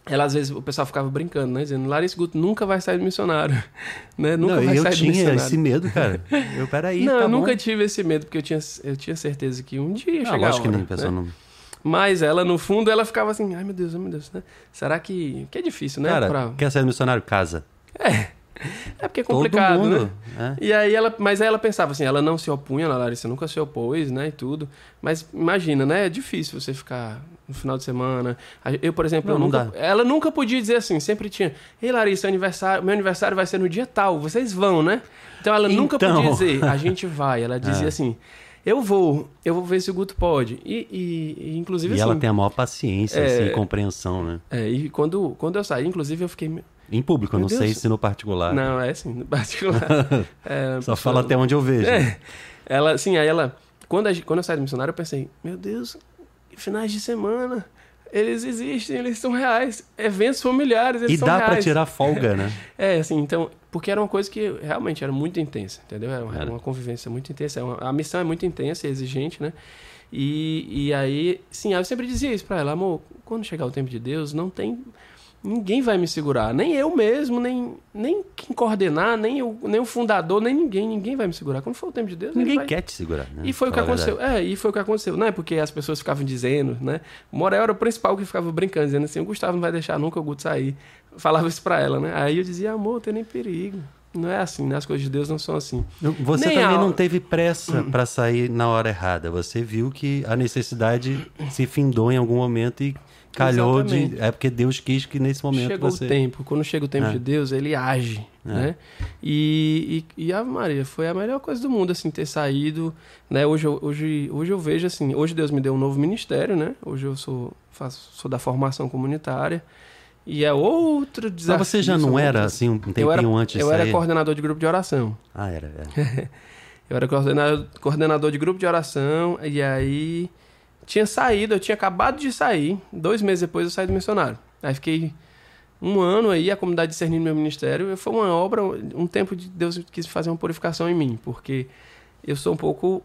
ela às vezes o pessoal ficava brincando, né? Dizendo, Larissa Guto nunca vai sair do missionário. né? Nunca não, vai eu sair do tinha missionário. esse medo, cara. Eu, peraí, não, tá eu bom. nunca tive esse medo, porque eu tinha, eu tinha certeza que um dia ia Não, chegar lógico que hora, não, a pessoa né? não... Mas ela, no fundo, ela ficava assim, ai meu Deus, ai meu Deus, né? Será que... Que é difícil, né? Cara, Pra- quer sair do missionário? Casa. É porque é complicado, mundo. né? é. E aí ela, mas aí ela pensava assim, ela não se opunha, a Larissa nunca se opôs, né, e tudo. Mas imagina, né, é difícil você ficar no final de semana. Eu, por exemplo, Não, eu nunca, ela nunca podia dizer assim, sempre tinha, ei Larissa, aniversário, meu aniversário vai ser no dia tal, vocês vão, né? Então ela nunca Então. podia dizer, a gente vai. Ela dizia É. assim, eu vou, eu vou ver se o Guto pode. E, e- e, inclusive E assim, ela tem a maior paciência, É. assim, e compreensão, né? é, e quando, quando eu saí, inclusive eu fiquei, Em público, eu Meu não sei Deus. se no particular. não, é assim, no particular. É, Só fala até onde eu vejo. É. Ela, assim, aí ela. Quando, a quando eu saí do missionário, eu pensei, meu Deus, finais de semana, eles existem, eles são reais. Eventos familiares, eles E são dá reais. pra tirar folga, né? É, assim, então, porque era uma coisa que realmente era muito intensa, entendeu? Era uma, Era. uma convivência muito intensa. é uma- a missão é muito intensa e exigente, né? E, e aí, sim, eu sempre dizia isso pra ela, amor, quando chegar o tempo de Deus, não tem. Ninguém vai me segurar, nem eu mesmo, nem, nem quem coordenar, nem o, nem o fundador, nem ninguém, ninguém vai me segurar. Quando for o tempo de Deus, Ninguém vai... quer te segurar, né? E foi o que Fala aconteceu. É, e foi o que aconteceu, né? Porque as pessoas ficavam dizendo, né? O Morel era o principal que ficava brincando, dizendo assim: o Gustavo não vai deixar nunca o Guto sair. Falava isso pra ela, né? Aí eu dizia: amor, tem nem perigo. Não é assim, né? As coisas de Deus não são assim. Você Nem também a- não teve pressa pra sair na hora errada. Você viu que a necessidade se findou em algum momento e calhou de. É porque Deus quis que nesse momento Chegou você. o tempo. Quando chega o tempo É. de Deus, ele age, É. né? E, e, e Ave Maria, foi a melhor coisa do mundo, assim, ter saído, né? Hoje eu, hoje, hoje eu vejo, assim, hoje Deus me deu um novo ministério, né? Hoje eu sou, faço, sou da formação comunitária. E é outro desafio. Mas você já não era assim um tempinho eu era, antes eu era coordenador de grupo de oração. Ah, era. era. Eu era coordenador, coordenador de grupo de oração, e aí tinha saído, eu tinha acabado de sair, dois meses depois eu saí do missionário. Aí fiquei um ano aí, a comunidade discernindo meu ministério, foi uma obra, um tempo de Deus quis fazer uma purificação em mim, porque eu sou um pouco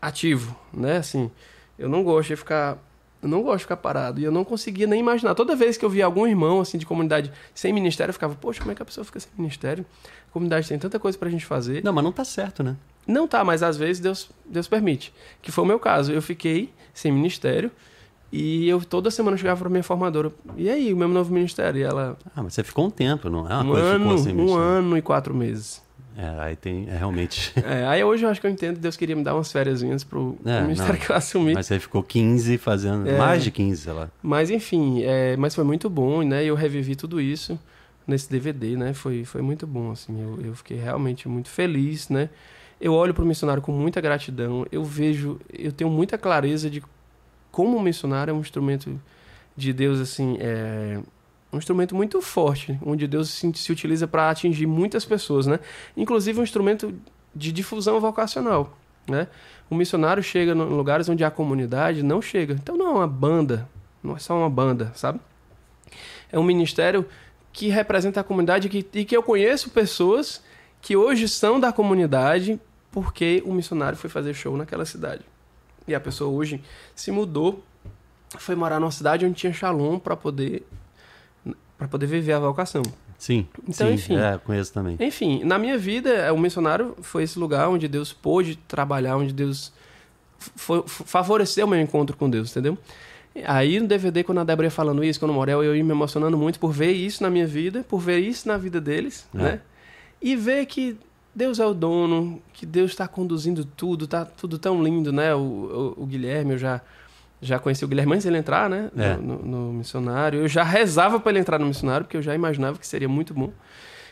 ativo, né, assim, eu não gosto de ficar... Eu não gosto de ficar parado. E eu não conseguia nem imaginar. Toda vez que eu via algum irmão, assim, de comunidade sem ministério, eu ficava, poxa, como é que a pessoa fica sem ministério? A comunidade tem tanta coisa pra gente fazer. Não, mas não tá certo, né? Não tá, mas às vezes Deus, Deus permite. Que foi o meu caso. Eu fiquei sem ministério e eu toda semana eu chegava pra minha formadora. E aí, o meu novo ministério? E ela. Ah, mas você ficou um tempo, não é uma um coisa que ano, ficou sem um ano e quatro meses. É, aí tem. É realmente. É, aí hoje eu acho que eu entendo. Deus queria me dar umas férias pro, pro É, ministério não. que eu assumi. Mas você ficou 15 fazendo. É. Mais de 15, sei lá. Mas enfim, é, mas foi muito bom, né? Eu revivi tudo isso nesse DVD, né? Foi, foi muito bom, assim. Eu, eu fiquei realmente muito feliz, né? Eu olho para o missionário com muita gratidão. Eu vejo, eu tenho muita clareza de como o missionário é um instrumento de Deus, assim, é um instrumento muito forte, onde Deus se, se utiliza para atingir muitas pessoas, né? Inclusive um instrumento de difusão vocacional, né? O missionário chega em lugares onde a comunidade não chega. Então não é uma banda, não é só uma banda, sabe? É um ministério que representa a comunidade que, e que eu conheço pessoas que hoje são da comunidade porque o missionário foi fazer show naquela cidade. E a pessoa hoje se mudou, foi morar numa cidade onde tinha Shalom para poder para poder viver a vocação. Sim. Então, sim, enfim. É, conheço também. Enfim, na minha vida, é, o missionário foi esse lugar onde Deus pôde trabalhar, onde Deus foi, favoreceu o meu encontro com Deus, entendeu? Aí no DVD, quando a Débora ia falando isso, quando o Morel, eu ia me emocionando muito por ver isso na minha vida, por ver isso na vida deles, É. né? E ver que Deus é o dono, que Deus está conduzindo tudo, tá tudo tão lindo, né? O, o, o Guilherme, eu já, já conheci o Guilherme antes dele entrar, né? É. No, no- no missionário. Eu já rezava para ele entrar no missionário, porque eu já imaginava que seria muito bom.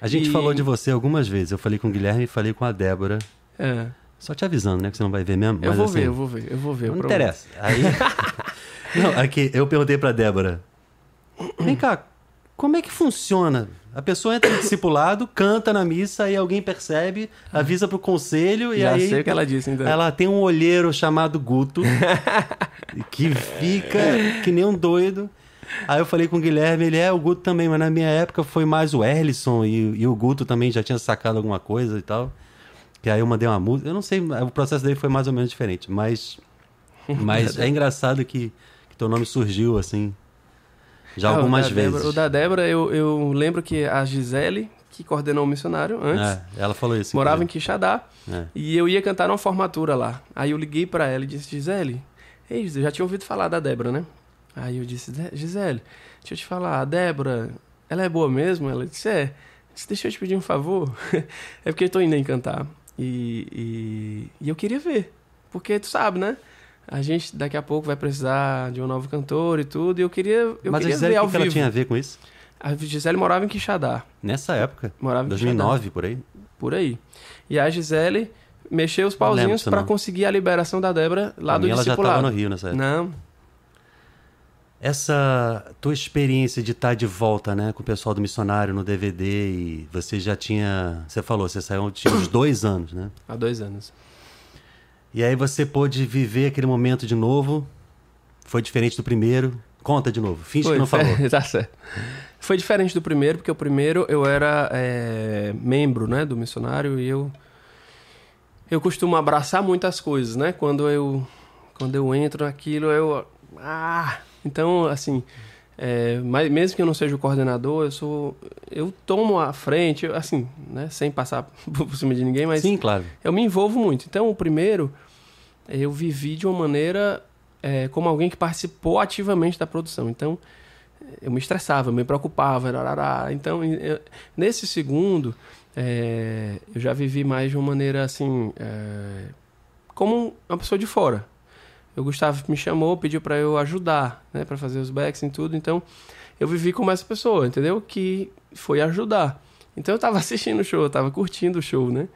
A gente E- falou de você algumas vezes. Eu falei com o Guilherme e falei com a Débora. É. Só te avisando, né? Que você não vai ver mesmo. Eu vou assim, ver, eu vou ver, eu vou ver. Não interessa. Aí. não, aqui, eu perguntei pra Débora. Vem cá, como é que funciona? A pessoa entra no discipulado, canta na missa, aí alguém percebe, avisa pro conselho e Já aí. sei o que ela disse, então. Ela tem um olheiro chamado Guto, que fica que nem um doido. Aí eu falei com o Guilherme, ele é o Guto também, mas na minha época foi mais o Erlisson e, e o Guto também já tinha sacado alguma coisa e tal. Que aí eu mandei uma música. Eu não sei, o processo dele foi mais ou menos diferente, mas, mas é engraçado que, que teu nome surgiu assim. Já Ah, algumas vezes. Débora- o da Débora, eu, eu lembro que a Gisele, que coordenou o missionário antes, É, ela falou isso. morava em inclusive. Quixadá. É. E eu ia cantar numa formatura lá. Aí eu liguei pra ela e disse, Gisele, ei, eu já tinha ouvido falar da Débora, né? Aí eu disse, "Zé- Gisele, deixa eu te falar, a Débora, ela é boa mesmo? Ela disse, é. Eu disse, deixa eu te pedir um favor. é porque eu tô indo em cantar. E, e, e eu queria ver. Porque tu sabe, né? A gente daqui a pouco vai precisar de um novo cantor e tudo. E eu queria, eu Mas a queria Gisele, ver o que, ela tinha a ver com isso? A Gisele morava em Quixadá. Nessa época, Morava em Quixadá 2009, por aí. por aí. E a Gisele mexeu os pauzinhos não. conseguir a liberação da Débora lá Pra do mim, ela já estava no Rio nessa época. Não, Essa tua experiência de estar de volta, né, com o pessoal do missionário no DVD e você já tinha, você falou, você saiu tinha uns dois anos, né? há dois anos. E aí você pôde viver aquele momento de novo. Foi diferente do primeiro. Conta de novo. Finge que não falou. tá certo. Foi diferente do primeiro, porque o primeiro eu era é, membro né, do missionário e eu eu costumo abraçar muitas coisas, né? Quando eu quando eu entro naquilo, eu ah, então assim, é, mas mesmo que eu não seja o coordenador, eu sou eu tomo a frente, assim, né, sem passar por cima de ninguém, mas Sim, claro. eu me envolvo muito. Então, o primeiro, eu vivi de uma maneira é, como alguém que participou ativamente da produção. Então, eu me estressava, eu me preocupava. Rarará. Então, eu- nesse segundo, é, eu já vivi mais de uma maneira assim, é, como uma pessoa de fora. O Gustavo me chamou, pediu para eu ajudar, né, para fazer os backs e tudo. Então, eu vivi como essa pessoa, entendeu? Que foi ajudar. Então, eu tava assistindo o show, eu tava curtindo o show, né?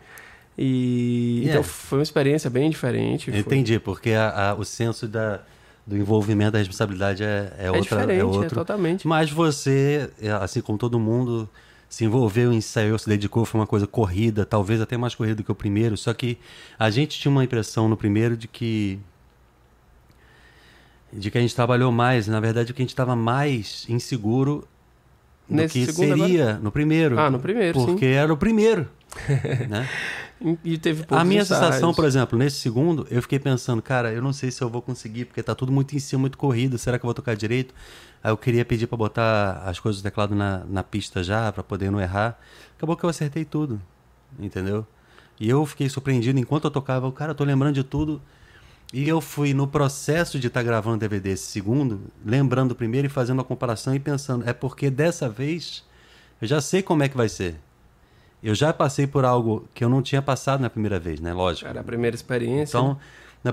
E Yeah. então foi uma experiência bem diferente. foi- Entendi, porque a- a- o senso da, do envolvimento, da responsabilidade é, é, É outra, diferente, é é, outro. totalmente. Mas você, é, assim como todo mundo, se envolveu, ensaiou, se dedicou, foi uma coisa corrida, talvez até mais corrida do que o primeiro. Só que a gente tinha uma impressão no primeiro de que de que a gente trabalhou mais. Na verdade, que a gente estava mais inseguro do Nesse que seria no primeiro. Ah, no primeiro, porque era o primeiro. né? sim. E teve A minha ensaios. sensação, por exemplo, nesse segundo, eu fiquei pensando, cara, eu não sei se eu vou conseguir, porque tá tudo muito em cima, muito corrido. Será que eu vou tocar direito? Aí eu queria pedir pra botar as coisas do teclado na, na pista já, pra poder não errar. Acabou que eu acertei tudo, entendeu? E eu fiquei surpreendido enquanto eu tocava, cara, eu tô lembrando de tudo. E eu fui no processo de estar gravando o DVD esse segundo, lembrando o primeiro e fazendo a comparação e pensando, é porque dessa vez eu já sei como é que vai ser. Eu já passei por algo que eu não tinha passado na primeira vez, né? Lógico. Era a primeira experiência. Então,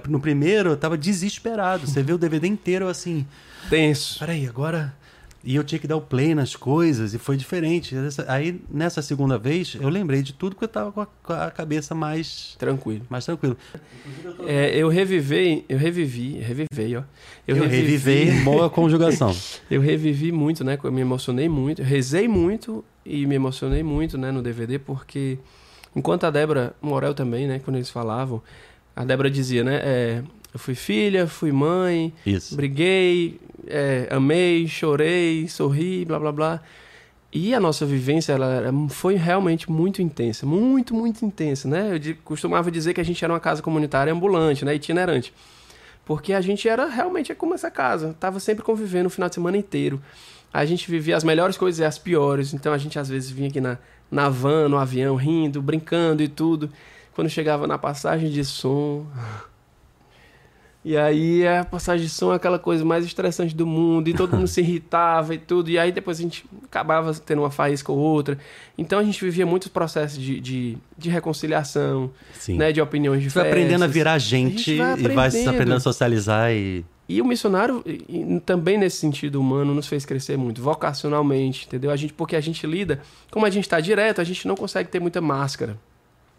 no primeiro eu tava desesperado. Você vê o DVD inteiro assim, tenso. peraí, agora. E eu tinha que dar o play nas coisas e foi diferente. Aí, nessa segunda vez, eu lembrei de tudo porque eu tava com a, cabeça mais, Tranquilo. mais tranquila. É, eu revivei, eu revivi, revivei, ó. Eu, revivei, boa conjugação. Eu revivi muito, né? Eu me emocionei muito, eu rezei muito e me emocionei muito, né, no DVD, porque enquanto a Débora, Morel também, né, quando eles falavam, a Débora dizia, né, é, eu fui filha, fui mãe, Isso. briguei, é, amei, chorei, sorri, blá blá blá. E a nossa vivência ela foi realmente muito intensa, muito, muito intensa, né? Eu costumava dizer que a gente era uma casa comunitária ambulante, né? Itinerante. Porque a gente era realmente como essa casa, tava sempre convivendo o final de semana inteiro. A gente vivia as melhores coisas e as piores, então a gente às vezes vinha aqui na, na van, no avião, rindo, brincando e tudo. Quando chegava na passagem de som, e aí a passagem de som é aquela coisa mais estressante do mundo, e todo mundo se irritava e tudo, e aí depois a gente acabava tendo uma faísca ou outra. Então a gente vivia muitos processos de, de, de reconciliação, Sim. né, de opiniões Você vai aprendendo a virar gente, gente vai e vai se aprendendo. a socializar e. E o missionário, também nesse sentido humano, nos fez crescer muito, vocacionalmente, entendeu? A gente, porque a gente lida, como a gente está direto, a gente não consegue ter muita máscara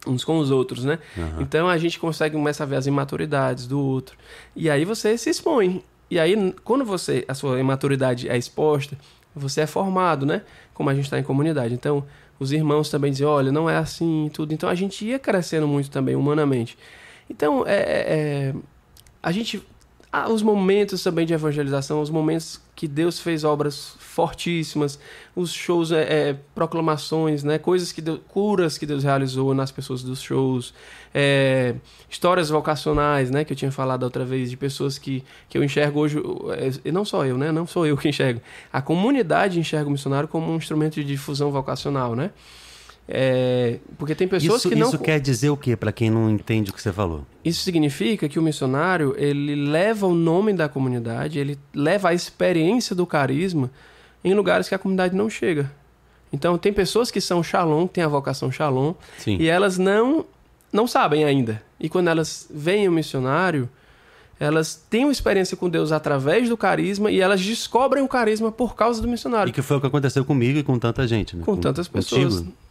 uns com os outros, né? Aham. Então a gente consegue começar a ver as imaturidades do outro. E aí você se expõe. E aí, quando você, a sua imaturidade é exposta, você é formado, né? Como a gente está em comunidade. Então, os irmãos também dizem, olha, não é assim e tudo. Então a gente ia crescendo muito também, humanamente. Então, é, é- é- a gente ah, os momentos também de evangelização, os momentos que Deus fez obras fortíssimas, os shows, é, é, proclamações, né, coisas que Deus, curas que Deus realizou nas pessoas dos shows, é, histórias vocacionais, né, que eu tinha falado outra vez de pessoas que, que eu enxergo hoje, é, e não só eu, né, não sou eu que enxergo, a comunidade enxerga o missionário como um instrumento de difusão vocacional, né? É, porque tem pessoas isso, que não. Isso quer dizer o quê, para quem não entende o que você falou? Isso significa que o missionário ele leva o nome da comunidade, ele leva a experiência do carisma em lugares que a comunidade não chega. Então tem pessoas que são shalom, que têm a vocação shalom, Sim. e elas não não sabem ainda. E quando elas veem o missionário, elas têm uma experiência com Deus através do carisma e elas descobrem o carisma por causa do missionário. E que foi o que aconteceu comigo e com tanta gente, né? Com tantas pessoas. Contigo,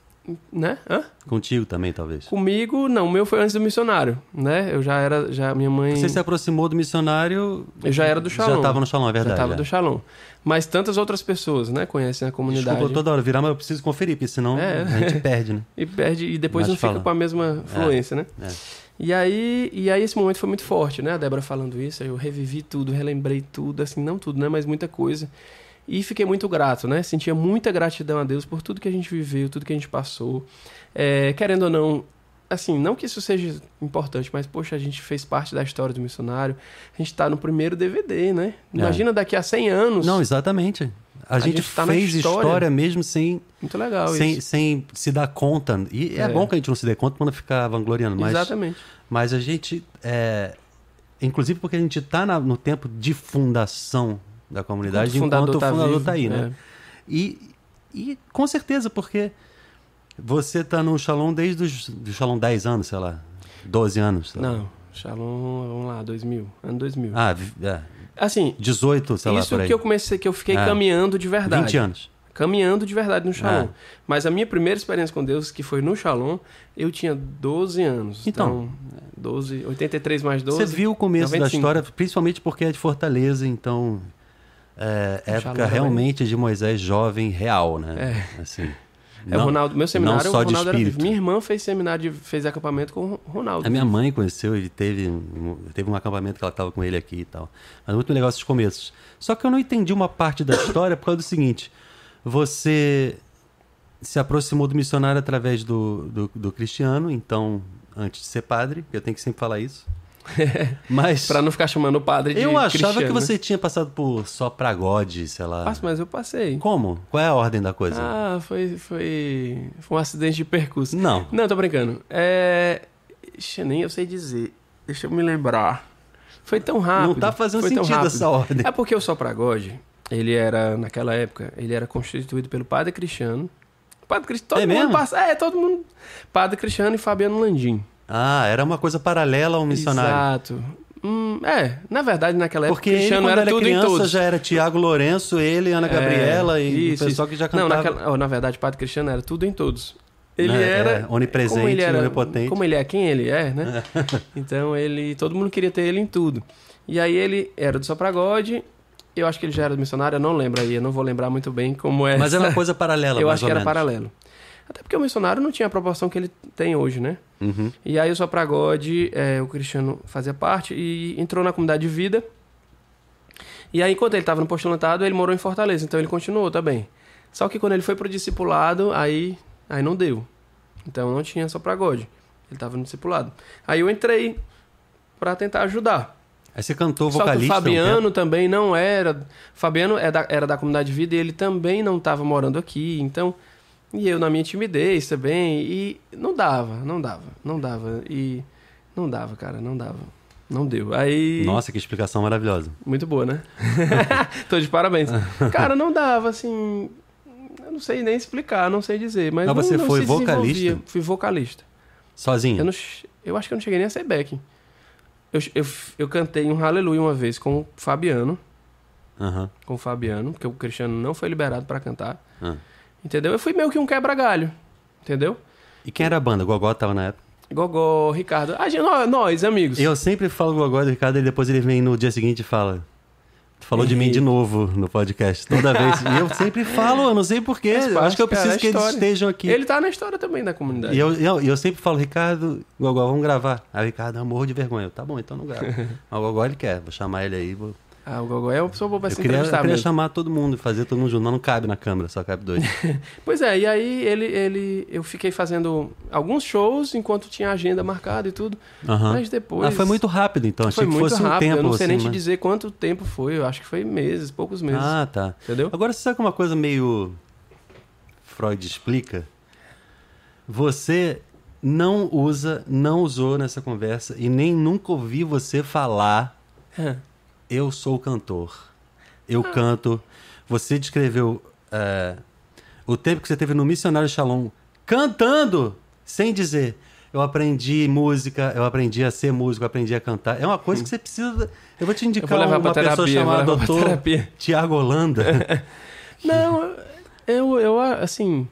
Né? Hã? contigo também, talvez. Comigo, não, o meu foi antes do missionário, né? Eu já era, já minha mãe. Você se aproximou do missionário. Eu já era do Shalom. Já estava no Shalom, é verdade. Já estava é. do Shalom. Mas tantas outras pessoas, né, conhecem a comunidade. Desculpa toda hora virar, mas eu preciso conferir, porque senão É. a gente perde, né? E perde e depois Mas não fica fala. com a mesma fluência, né? É. E aí, e aí esse momento foi muito forte, né? A Débora falando isso, eu revivi tudo, relembrei tudo, assim, não tudo, né, mas muita coisa. E fiquei muito grato, né? Sentia muita gratidão a Deus por tudo que a gente viveu, tudo que a gente passou. É, querendo ou não, assim, não que isso seja importante, mas poxa, a gente fez parte da história do missionário. A gente tá no primeiro DVD, né? Imagina daqui a 100 anos. Não, exatamente. A, gente, gente tá fez história. história. mesmo sem, Muito legal sem, isso. sem se dar conta. E é. É. bom que a gente não se dê conta quando ficar vangloriando, mas, Exatamente. mas a gente. É, inclusive porque a gente está no tempo de fundação da comunidade, enquanto, o fundador vivo, está aí, né? é. E, e com certeza, porque você está no Shalom desde os do Shalom 10 anos, sei lá, 12 anos. sei lá. Não, Shalom, vamos lá, 2000, ano 2000. Ah, é, Assim, 18, sei lá, isso por aí. que eu comecei, que eu fiquei É. caminhando de verdade. 20 anos. Caminhando de verdade no Shalom. É. Mas a minha primeira experiência com Deus, que foi no Shalom, eu tinha 12 anos. Então. 12, 83 mais 12. Você viu o começo da 95. história, principalmente porque é de Fortaleza, então. É, época realmente de Moisés jovem real, né? Assim. É, Ronaldo, meu seminário, não só o de Ronaldo era espírito. Minha irmã fez seminário, de, fez acampamento com o Ronaldo. A minha mãe conheceu, ele teve, um- teve um acampamento que ela estava com ele aqui e tal. Mas muito legal esses começos. Só que eu não entendi uma parte da história por causa do seguinte: você se aproximou do missionário através do, do, do cristiano, então, antes de ser padre, eu tenho que sempre falar isso. Mas Pra não ficar chamando o padre de eu achava cristiano, que você tinha passado por só pragode, sei lá. Mas eu passei. Como? Qual é a ordem da coisa? Ah, foi, foi, foi um acidente de percurso. Não. Não, tô brincando. É. Ixi, nem eu sei dizer. Deixa eu me lembrar. Foi tão rápido. Não tá fazendo foi sentido essa ordem. É porque o Sopragode, ele era, naquela época, ele era constituído pelo Padre Cristiano. Padre Cristiano. Todo É mundo mesmo? passa. É, todo mundo. Padre Cristiano e Fabiano Landim. Ah, era uma coisa paralela ao missionário. Exato. Hum, é, na verdade, naquela época, Porque ele, Cristiano quando era, era, tudo criança, em todos. já era Tiago Lourenço, ele, Ana Gabriela É, e isso, o pessoal isso. que já Não, cantava. naquela, oh, na verdade, Padre Cristiano era tudo em todos. Ele Né, era é, onipresente, como ele era, onipotente. Como ele é quem ele é, né? então ele, todo mundo queria ter ele em tudo. E aí ele era do Sopragode. Eu acho que ele já era do missionário, eu não lembro aí, eu não vou lembrar muito bem como é. Mas era uma coisa paralela, Eu acho que era menos. paralelo. Até porque o missionário não tinha a proporção que ele tem hoje, né? Uhum. E aí o Sopragode, é, o Cristiano fazia parte e entrou na comunidade de vida. E aí, enquanto ele estava no postulantado, ele morou em Fortaleza, então ele continuou também. Só que quando ele foi pro discipulado, aí, aí não deu. Então não tinha Sopragode. Ele estava no discipulado. Aí eu entrei para tentar ajudar. Aí você cantou Só que o vocalista. um Fabiano também não era. Fabiano é da- era da comunidade de vida e ele também não estava morando aqui. Então, e eu na minha timidez também. E não dava, não dava, não dava. E não dava, cara, não dava. Não deu. Aí. Nossa, que explicação maravilhosa. Muito boa, né? Tô de parabéns. Cara, não dava, assim. Eu não sei nem explicar, não sei dizer. Mas, Mas não- você não foi vocalista? Fui vocalista. Sozinho. Eu, não eu acho que eu não cheguei nem a ser backing. Eu, eu, eu cantei um Aleluia uma vez com o Fabiano. Aham. Com o Fabiano, porque o Cristiano não foi liberado pra cantar. Ah. Entendeu? Eu fui meio que um quebra-galho. Entendeu? E quem era a banda? Gogó tava na época. Gogó, Ricardo. A gente, nós, amigos. Eu sempre falo Gogó do Ricardo e depois ele vem no dia seguinte e fala: Tu falou de mim de novo no podcast, toda vez. E eu sempre falo, eu não sei porquê. Acho que eu preciso é que eles estejam aqui. Ele tá na história também da comunidade. E eu, eu, eu sempre falo, Ricardo, Gogó, vamos gravar. Aí o Ricardo, eu morro de vergonha. Eu, tá bom, então não grava. Mas o Gogó ele quer, vou chamar ele aí. Vou... Ah, o Gogó é uma pessoa boa pra Eu se queria, eu queria mesmo. chamar todo mundo, fazer todo mundo junto. Mas não cabe na câmera, só cabe dois. Pois é, e aí ele, ele, eu fiquei fazendo alguns shows enquanto tinha agenda marcada e tudo. Aham. Mas depois. Ah, foi muito rápido, então. foi Achei que muito fosse um rápido. tempo eu não sei assim. nem te mas- dizer quanto tempo foi. Eu acho que foi meses, poucos meses. Ah, tá. Entendeu? Agora, você sabe que uma coisa meio. Freud explica? Você não usa, não usou nessa conversa e nem nunca ouvi você falar eu sou cantor. Eu canto. Você descreveu é, o tempo que você teve no Missionário Shalom cantando, sem dizer. Eu aprendi música, eu aprendi a ser músico, eu aprendi a cantar. É uma coisa que você precisa. Eu vou te Eu indicar vou uma pessoa terapia, vou chamada Doutor. Tiago Holanda. Não, eu, eu assim.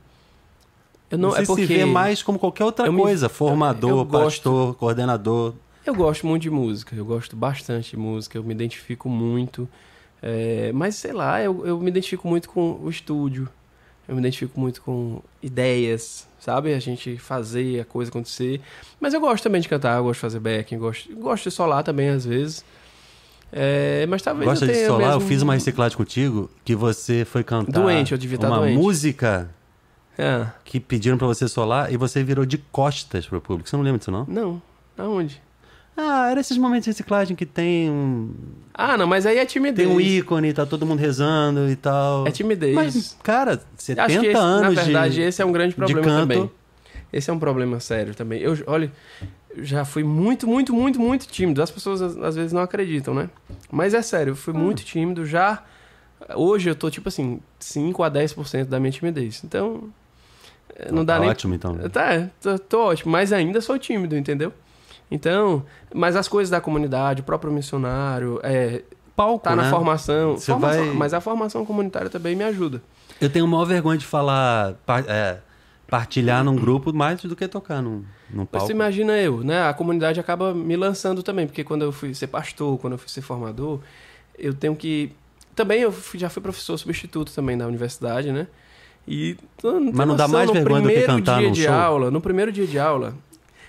Eu não, você é porque se vê mais como qualquer outra eu me- coisa. Formador, eu gosto- pastor, coordenador. Eu gosto muito de música, eu gosto bastante de música, eu me identifico muito. É, mas sei lá, eu, eu me identifico muito com o estúdio, eu me identifico muito com ideias, sabe? A gente fazer a coisa acontecer. Mas eu gosto também de cantar, eu gosto de fazer backing, gosto, gosto de solar também às vezes. É, mas talvez Gosta eu de tenha solar? Eu mesmo- fiz uma reciclagem contigo que você foi cantar Doente, eu devia estar uma doente. música Ah, que pediram pra você solar e você virou de costas pro público. Você não lembra disso, não? não, aonde? Ah, era esses momentos de reciclagem que tem um, Ah, não, mas aí é timidez. tem um ícone, tá todo mundo rezando e tal. É timidez. Mas, cara, 70 Acho que esse, anos na verdade, de... esse é um grande problema também. Esse é um problema sério também. Eu, olha, já fui muito, muito, muito, muito tímido. As pessoas às, vezes não acreditam, né? Mas é sério, eu fui Ah. muito tímido já. Hoje eu tô tipo assim, 5 a 10% da minha timidez. Então, eh, não dá Tá nem Ótimo, então. Tá, tô, tô ótimo, mas ainda sou tímido, entendeu? Então, mas as coisas da comunidade, o próprio missionário, é, Palco, tá na né? formação, Você formação- vai- mas a formação comunitária também me ajuda. Eu tenho maior vergonha de falar, é, partilhar num grupo mais do que tocar num, num palco. você imagina eu, né? A comunidade acaba me lançando também, porque quando eu fui ser pastor, quando eu fui ser formador, eu tenho que. Também eu fui- já fui professor substituto também da universidade, né? E. Mas não dá noção, mais no vergonha do que primeiro cantar dia num de show? aula, no primeiro dia de aula,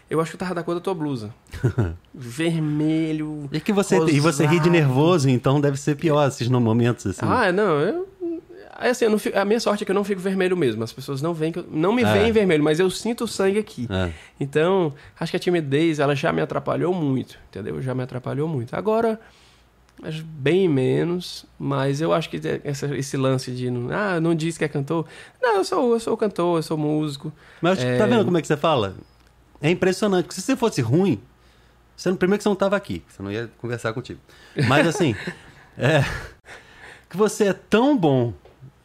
eu acho que eu tava da cor da tua blusa. Vermelho. E que você e você ri de nervoso, então deve ser pior esses momentos assim. Ah, não, eu. Assim, eu fico- a minha sorte é que eu não fico vermelho mesmo. As pessoas não veem eu- não me É. veem vermelho, mas eu sinto o sangue aqui. É. Então, acho que a timidez, ela já me atrapalhou muito, entendeu? Já me atrapalhou muito. Agora, acho bem menos, mas eu acho que essa- esse lance de, ah, não diz que é cantor. Não, eu sou, eu sou cantor, eu sou músico. Mas É. tá vendo como é que você fala? É impressionante. porque Se você fosse ruim, você primeiro que você não estava aqui, você não ia conversar contigo. Mas assim, é que você é tão bom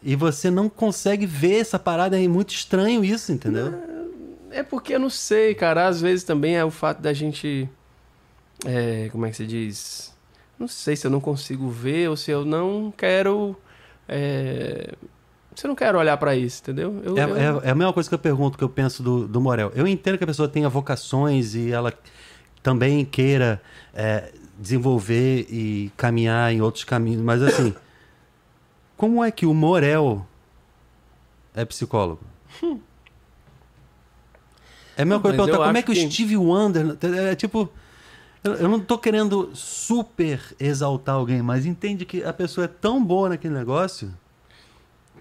e você não consegue ver essa parada é muito estranho isso, entendeu? É porque eu não sei, cara. Às vezes também é o fato da gente. é, como é que se diz? Não sei se eu não consigo ver ou se eu não quero. é, eu não quero olhar pra isso, entendeu? Eu- É, eu- é- é a mesma coisa que eu pergunto, que eu penso do, do Morel. Eu entendo que a pessoa tenha vocações e ela também queira é, desenvolver e caminhar em outros caminhos, mas assim, como é que o Morel é psicólogo? É a mesma Não, coisa perguntar como é acho que o que- Steve Wonder. É tipo. Eu, eu não tô querendo super exaltar alguém, mas entende que a pessoa é tão boa naquele negócio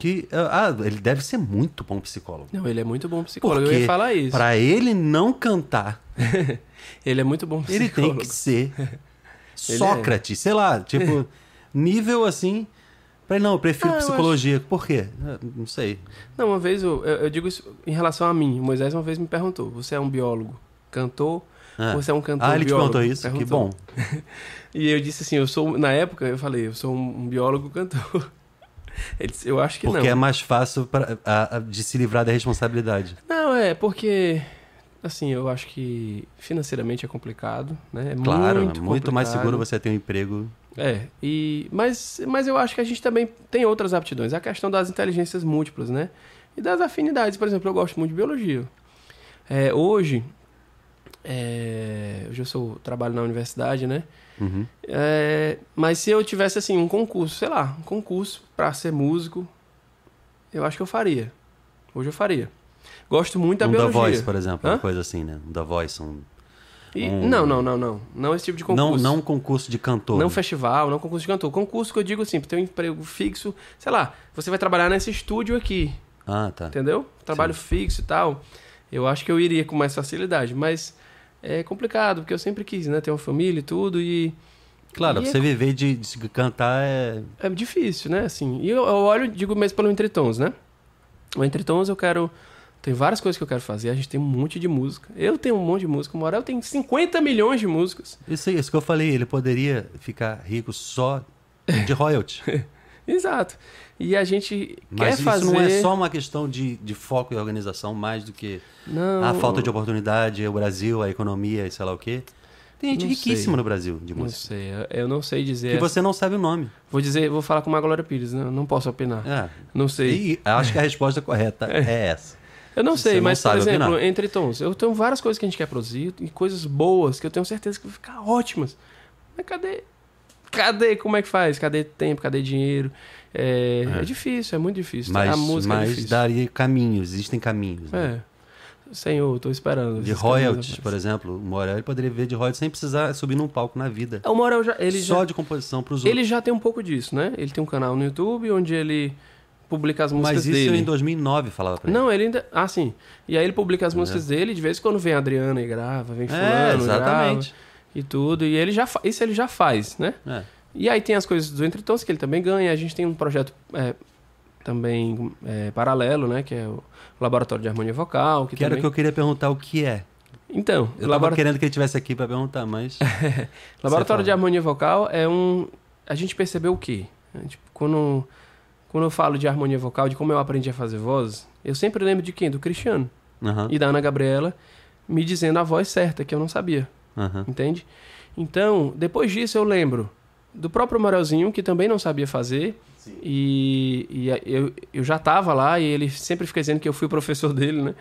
que. Ah, ele deve ser muito bom psicólogo. Não, ele é muito bom psicólogo. Porque eu ia falar isso. Pra ele não cantar, Ele é muito bom ele psicólogo. tem que ser Ele Sócrates, sei lá, tipo, nível assim. Pra ele, não, eu prefiro Ah, eu psicologia. Por quê? Ah, Não sei. Não, uma vez eu, eu, digo isso em relação a mim. O Moisés uma vez me perguntou: você é um biólogo, cantor? Ah. Você é um cantor Ah, ele te biólogo? perguntou isso? Que bom. E eu disse assim: eu sou. Na época eu falei: eu sou um, um biólogo cantor. Eu acho que Porque não. é mais fácil pra, a- a- de se livrar da responsabilidade. Não, é porque. Assim, eu acho que financeiramente é complicado, né? É Claro, muito, muito mais seguro você ter um emprego. É, e, mas, mas eu acho que a gente também tem outras aptidões. A questão das inteligências múltiplas, né? E das afinidades. Por exemplo, eu gosto muito de biologia. É, hoje, é, Hoje eu sou trabalho na universidade, né? Uhum. É, mas se eu tivesse assim um concurso, sei lá, um concurso pra ser músico, eu acho que eu faria. Hoje eu faria. Gosto muito da um da biologia. Voice, por exemplo, Hã? uma coisa assim, né? Um da Voice, um... E- um- Não, não, não, não. Não esse tipo de Não, concurso. não um concurso de cantor. Não festival, não concurso de cantor. Concurso que eu digo assim, pra ter um emprego fixo, sei lá, você vai trabalhar nesse estúdio aqui, Ah, tá. entendeu? Trabalho fixo e tal. Eu acho que eu iria com mais facilidade, mas é complicado, porque eu sempre quis, né, ter uma família e tudo, e Claro, E é você viver de, de cantar é... é difícil, né, assim. E eu, eu olho, digo mesmo pelo Entretons, né? O Entretons eu quero... Tem várias coisas que eu quero fazer, a gente tem um monte de música. Eu tenho um monte de música, o Morel tem 50 milhões de músicas. Isso, aí, isso que eu falei, ele poderia ficar rico só de royalty. Exato. E a gente Mas quer isso fazer... não é só uma questão de, de foco e organização, mais do que Não, a falta de oportunidade, o Brasil, a economia e sei lá o quê. Tem gente Não riquíssima sei. no Brasil de Não música. sei, eu não sei dizer. Que você não sabe o nome. Vou dizer, vou falar com a Glória Pires, né? não posso opinar. É. Não sei. E acho que a resposta correta é essa. Eu não Você sei, não mas por sabe exemplo, opinar. entre tons, eu tenho várias coisas que a gente quer produzir e coisas boas que eu tenho certeza que vão ficar ótimas. Mas cadê? Cadê? Como é que faz? Cadê tempo? Cadê dinheiro? É, É. é difícil, é muito difícil. Mas, a música é mas difícil. daria caminhos, existem caminhos. né? É. Senhor, tô esperando. De royalties, por exemplo, o Morel ele poderia viver de royalties sem precisar subir num palco na vida. aparecerem. O Morel já, ele Só já, de composição pros outros. ele já tem um pouco disso, né? Ele tem um canal no YouTube onde ele publica as músicas Mas isso dele. em 2009 falava pra ele. Não, ele ainda. Ah, sim. E aí ele publica as músicas dele, de vez em quando vem a Adriana e grava, vem fulano, É, grava exatamente. E tudo. E ele já isso ele já faz, né? É. E aí tem as coisas do Entretons que ele também ganha. A gente tem um projeto é, também é, paralelo, né? Que é o Laboratório de Harmonia Vocal. Que Que era o também... que eu queria perguntar o que é. Então, Eu o tava labora- querendo que ele tivesse aqui pra perguntar, mas. Laboratório de. Harmonia Vocal é um. A gente percebeu o quê? Tipo, quando, quando eu falo de harmonia vocal, de como eu aprendi a fazer voz, eu sempre lembro de quem? Do Cristiano Aham, e da Ana Gabriela me dizendo a voz certa, que eu não sabia. Aham. Entende? Então, depois disso eu lembro do próprio Morelzinho, que também não sabia fazer. E, e a- eu, eu já estava lá e ele sempre fica dizendo que eu fui o professor dele, né?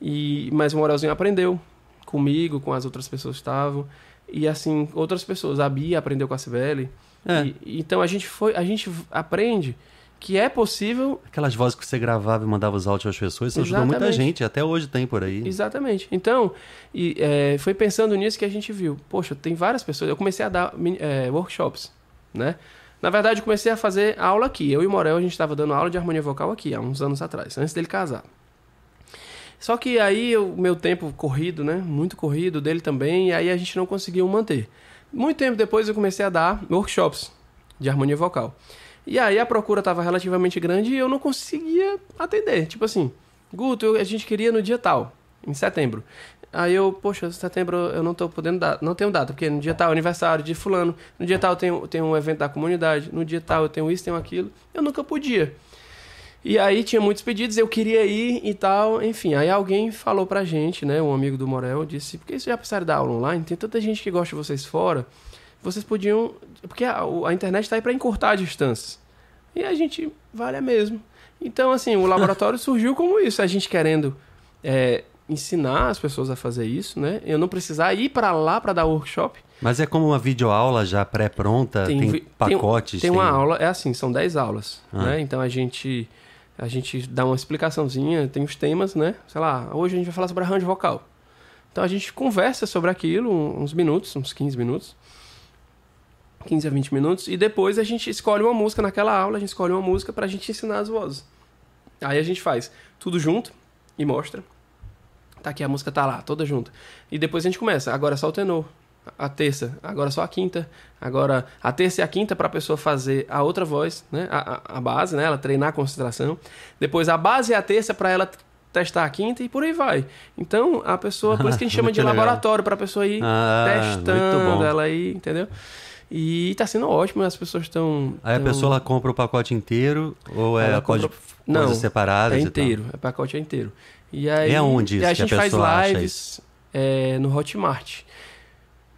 E, mas o Morelzinho aprendeu comigo, com as outras pessoas que estavam. E assim, outras pessoas. A Bia aprendeu com a Cibele. É, E- então a gente foi, a gente aprende que é possível aquelas vozes que você gravava e mandava os áudios às pessoas, isso ajudou muita gente, até hoje tem por aí. Exatamente. Então, e, é, foi pensando nisso que a gente viu. Poxa, tem várias pessoas. Eu comecei a dar é, workshops, né? Na verdade, eu comecei a fazer aula aqui. Eu e o Morel, a gente estava dando aula de harmonia vocal aqui, há uns anos atrás, antes dele casar. Só que aí o meu tempo corrido, né? Muito corrido, dele também, e aí a gente não conseguiu manter. Muito tempo depois eu comecei a dar workshops de harmonia vocal. E aí a procura estava relativamente grande e eu não conseguia atender. Tipo assim, Guto, a gente queria no dia tal, em setembro. Aí eu, poxa, setembro eu não tô podendo dar, não tenho data, porque no dia tal é aniversário de fulano, no dia tal eu tenho, tenho um evento da comunidade, no dia tal eu tenho isso, tenho aquilo. Eu nunca podia. E aí tinha muitos pedidos, eu queria ir e tal, enfim. Aí alguém falou pra gente, né, um amigo do Morel, disse, por que vocês já precisaram dar aula online? Tem tanta gente que gosta de vocês fora, vocês podiam... Porque a, a internet tá aí pra encurtar distâncias. E a gente, vale a mesmo. Então, assim, o laboratório surgiu como isso, a gente querendo é, ensinar as pessoas a fazer isso, né? Eu não precisar ir pra lá pra dar workshop. Mas é como uma videoaula já pré-pronta, tem, vi- pacotes. Tem, uma aula, é assim, são 10 aulas, Ah. né? Então a gente a gente dá uma explicaçãozinha, tem os temas, né? Sei lá, hoje a gente vai falar sobre arranjo vocal. Então a gente conversa sobre aquilo uns minutos, uns 15 minutos. 15 a 20 minutos e depois a gente escolhe uma música naquela aula, a gente escolhe uma música pra gente ensinar as vozes. Aí a gente faz tudo junto e mostra. Tá aqui a música tá lá, toda junta. E depois a gente começa, agora só o tenor, a terça, agora só a quinta, agora a terça e a quinta para a pessoa fazer a outra voz, né? A, a, a base, né? Ela treinar a concentração. Depois a base e a terça para ela testar a quinta e por aí vai. Então a pessoa, por isso que a gente chama de legal. laboratório para a pessoa ir Ah, testando bom. ela aí, entendeu? E tá sendo ótimo, as pessoas estão Aí a pessoa ela compra o pacote inteiro ou é Ela pode compra- coisas Não, separadas é inteiro, é pacote é inteiro. E aí, E aonde e isso a que a gente faz pessoa acha lives é, no Hotmart.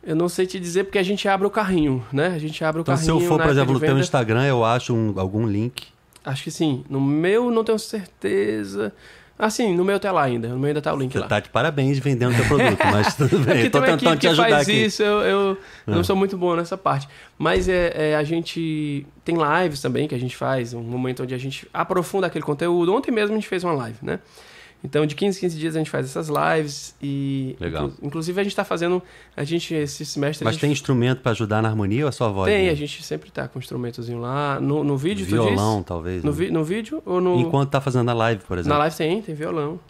Eu não sei te dizer porque a gente abre o carrinho, né? A gente abre o Então, se carrinho. eu for, por exemplo, no teu. Instagram, eu acho um- algum link. Acho que sim. No meu não tenho certeza. Assim, no meu tá lá ainda. No meu ainda tá o link Você lá. tá de parabéns vendendo teu produto, mas tudo bem. Aqui Eu tô tem uma tentando te ajudar faz aqui. isso, eu, eu não Ah. sou muito bom nessa parte. Mas é, é, a gente tem lives também que a gente faz, um momento onde a gente aprofunda aquele conteúdo. Ontem mesmo a gente fez uma live, né? Então, de 15 em 15 dias a gente faz essas lives e... Legal. inclu- Inclusive, a gente tá fazendo... A gente, esse semestre... Mas gente tem instrumento pra ajudar na harmonia ou é só a voz? Tem, a gente sempre tá com um instrumentozinho lá. No, no vídeo, Violão, talvez. No, né? vi, no vídeo ou no... Enquanto tá fazendo a live, por exemplo. Na live tem, tem violão.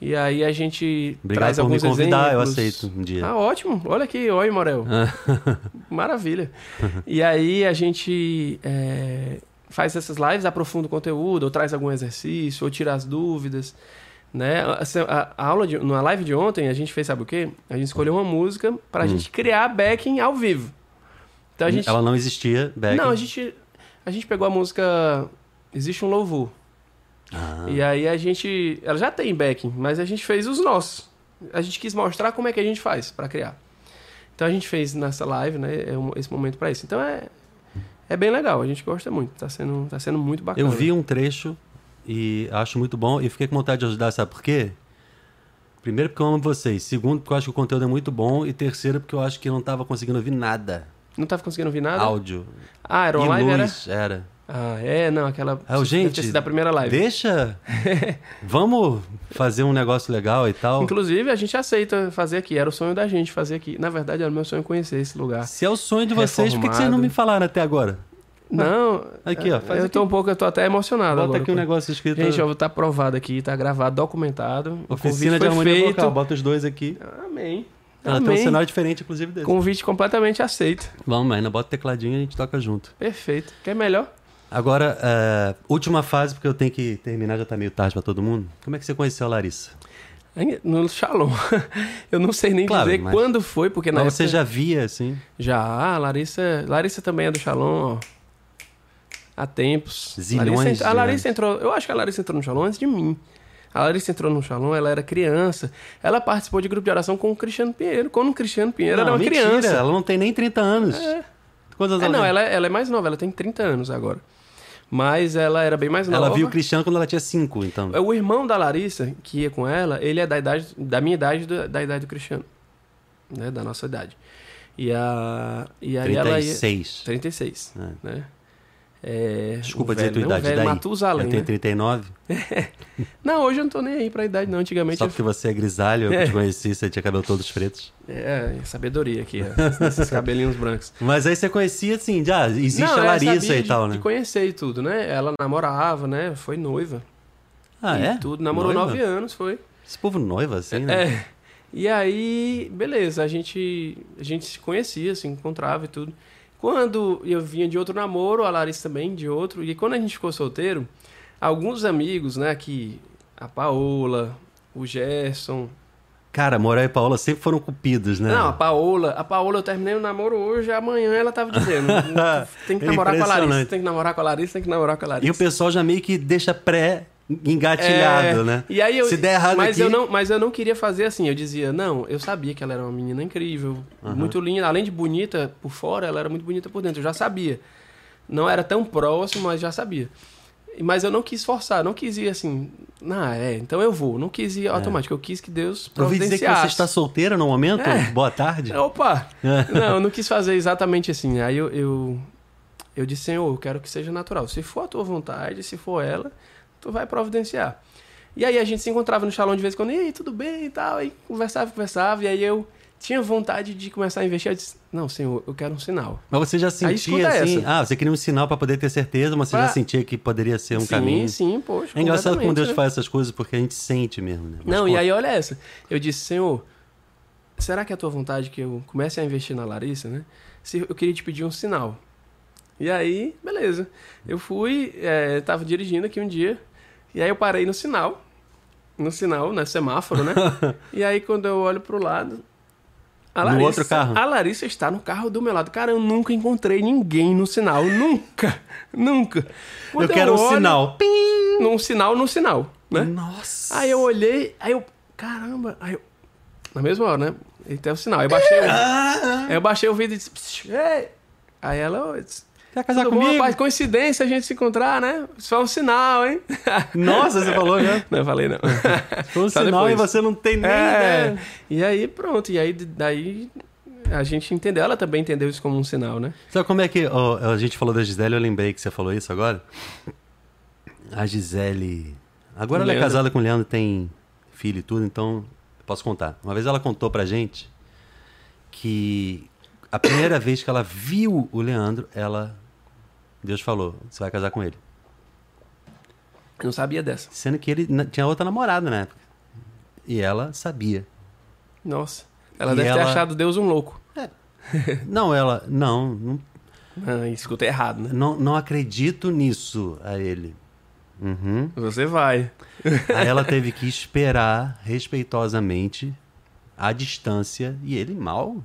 E aí a gente Obrigado traz por me alguns convidar, eu exemplos. aceito um dia. Ah, ótimo. Olha aqui, oi, Morel. Maravilha. E aí a gente é, faz essas lives, aprofunda o conteúdo, ou traz algum exercício, ou tira as dúvidas. Né? A, a- a aula de, na live de ontem, a gente fez, sabe o quê? A gente escolheu uma música pra Hum. gente criar backing ao vivo. Então a gente. Ela não existia, Beck. Não, a gente, a gente pegou a música Existe um Louvor. Ah, E aí a gente. Ela já tem backing, mas a gente fez os nossos. A gente quis mostrar como é que a gente faz pra criar. Então a gente fez nessa live, né? é esse momento pra isso. Então é. É bem legal, a gente gosta muito. Tá sendo, tá sendo muito bacana. eu vi um trecho e acho muito bom e fiquei com vontade de ajudar, sabe por quê? Primeiro porque eu amo vocês. Segundo porque eu acho que o conteúdo é muito bom. E terceiro porque eu acho que eu não tava conseguindo ouvir nada. Não tava conseguindo ouvir nada? Áudio. Ah, era e uma live, era? luz, era. Ah, é, não, aquela. Ah, gente, da primeira live. Deixa. Vamos fazer um negócio legal e tal. Inclusive, a gente aceita fazer aqui. Era o sonho da gente fazer aqui. Na verdade, era o meu sonho conhecer esse lugar. Se é o sonho de vocês, por que, vocês não Reformado. me falaram até agora? Não. Aqui, ó, faz eu aqui. tô um pouco, eu tô até emocionado Bota agora. aqui um negócio escrito. Gente, ó, tá aprovado aqui, tá gravado, documentado. Oficina de harmonia feito. vocal. Bota os dois aqui. Amém. Ela tem um Amém. cenário diferente, inclusive, desse. Convite completamente aceito. Vamos, ainda bota o tecladinho e a gente toca junto. Perfeito. Quer melhor? Agora, é, última fase, porque eu tenho que terminar, já tá meio tarde pra todo mundo. Como é que você conheceu a Larissa? No Shalom. Eu não sei nem Claro, dizer mas- quando foi, porque na Mas você época... já via, assim? Já, a Larissa... Larissa também é do Shalom, ó. Há tempos. Zilhões Larissa, a Larissa entrou... Eu acho que a Larissa entrou no Shalom antes de mim. A Larissa entrou no Shalom, ela era criança. Ela participou de grupo de oração com o Cristiano Pinheiro. Quando o Cristiano Pinheiro era uma mentira, criança. ela não tem nem 30 anos. É. Quantas É, não, ela, ela é mais nova, ela tem 30 anos agora. Mas ela era bem mais nova. Ela viu o Cristiano quando ela tinha 5, então. O irmão da Larissa, que ia com ela, ele é da idade da minha idade e da, da idade do Cristiano. Né? Da nossa idade. E, a, e aí ela ia. 36. 36. É. Né? É, Desculpa dizer a tua não, idade. velho daí. Matusalém, eu tenho né? 39. Não, hoje eu não tô nem aí pra idade, não. Antigamente Só eu porque você é grisalho, eu É. te conheci, você tinha cabelo todos pretos. É, sabedoria aqui, ó, esses cabelinhos brancos. Mas aí você conhecia, assim, já existe não, a eu Larissa e de, tal, De né? conhecer e tudo, né? Ela namorava, né? Foi noiva. Ah, e é? tudo. Namorou Noiva? nove anos, foi. Esse povo noiva, assim, né? É. E aí, beleza, a gente, a gente se conhecia, se encontrava e tudo. Quando eu vinha de outro namoro, a Larissa também de outro, e quando a gente ficou solteiro, alguns amigos, né, que a Paola, o Gerson. Cara, Morel e Paola sempre foram cupidos, né? Não, a Paola, a Paola eu terminei o namoro hoje, amanhã ela tava dizendo, tem que É namorar com a Larissa, tem que namorar com a Larissa, tem que namorar com a Larissa. E o pessoal já meio que deixa pré-engatilhado, É, né? E aí eu, Se der errado mas aqui... eu não, mas eu não queria fazer assim. Eu dizia, não, eu sabia que ela era uma menina incrível, Aham. muito linda, além de bonita por fora, ela era muito bonita por dentro. Eu já sabia. Não era tão próximo, mas já sabia. Mas eu não quis forçar, não quis ir assim, ah, é, então eu vou. Não quis ir automático, eu quis que Deus Eu ouvi dizer que providenciasse. você está solteira no momento? É. Boa tarde. Opa! Não, eu não quis fazer exatamente assim. Aí eu, eu, eu disse, Senhor, eu quero que seja natural. Se for a tua vontade, se for ela, tu vai providenciar. E aí a gente se encontrava no salão de vez em quando, e aí, tudo bem e tal. Aí conversava, conversava, e aí eu tinha vontade de começar a investir. Eu disse, não, Senhor, eu quero um sinal. Mas você já sentia assim... essa. Ah, você queria um sinal para poder ter certeza, mas você Pra- já sentia que poderia ser um sim, caminho? sim, poxa. É engraçado como Deus né? faz essas coisas, porque a gente sente mesmo, né? Mas, Não, e aí olha essa. Eu disse, Senhor, será que é a tua vontade que eu comece a investir na Larissa, né? Se eu queria te pedir um sinal. E aí, beleza. Eu fui, é, tava dirigindo aqui um dia, e aí eu parei no sinal. No sinal, né? Semáforo, né? e aí quando eu olho pro lado. A No Larissa, outro carro? A Larissa está no carro do meu lado. Cara, eu nunca encontrei ninguém no sinal. Nunca! Nunca! Quando Eu quero um olho- sinal. Pim! Num sinal, num sinal, né? Nossa! Aí eu olhei, aí eu. Caramba! Aí eu. Na mesma hora, né? Ele tem o sinal. Aí eu baixei o. Aí eu baixei o vídeo e disse. Aí ela. eu disse, Quer casar Tudo bom, comigo? rapaz? Coincidência a gente se encontrar, né? Isso foi um sinal, hein? Nossa, você falou já. Não, eu falei não. Foi um Só sinal e depois. você não tem nem É, ideia. e aí pronto, e aí daí a gente entendeu, ela também entendeu isso como um sinal, né? Sabe como é que. ó, a gente falou da Gisele, eu lembrei que você falou isso agora. A Gisele. Agora ela é Leandro. casada com o Leandro, tem filho e tudo, então posso contar. Uma vez ela contou pra gente que a primeira vez que ela viu o Leandro, ela. Deus falou: você vai casar com ele. Eu não sabia dessa. Sendo que ele tinha outra namorada na época. E ela sabia. Nossa. Ela E deve ter ela- achado Deus um louco. Não, ela. Não, não, Ah, escutei errado, né? não, não acredito nisso a ele. Uhum. Você vai. Aí ela teve que esperar respeitosamente a distância e ele mal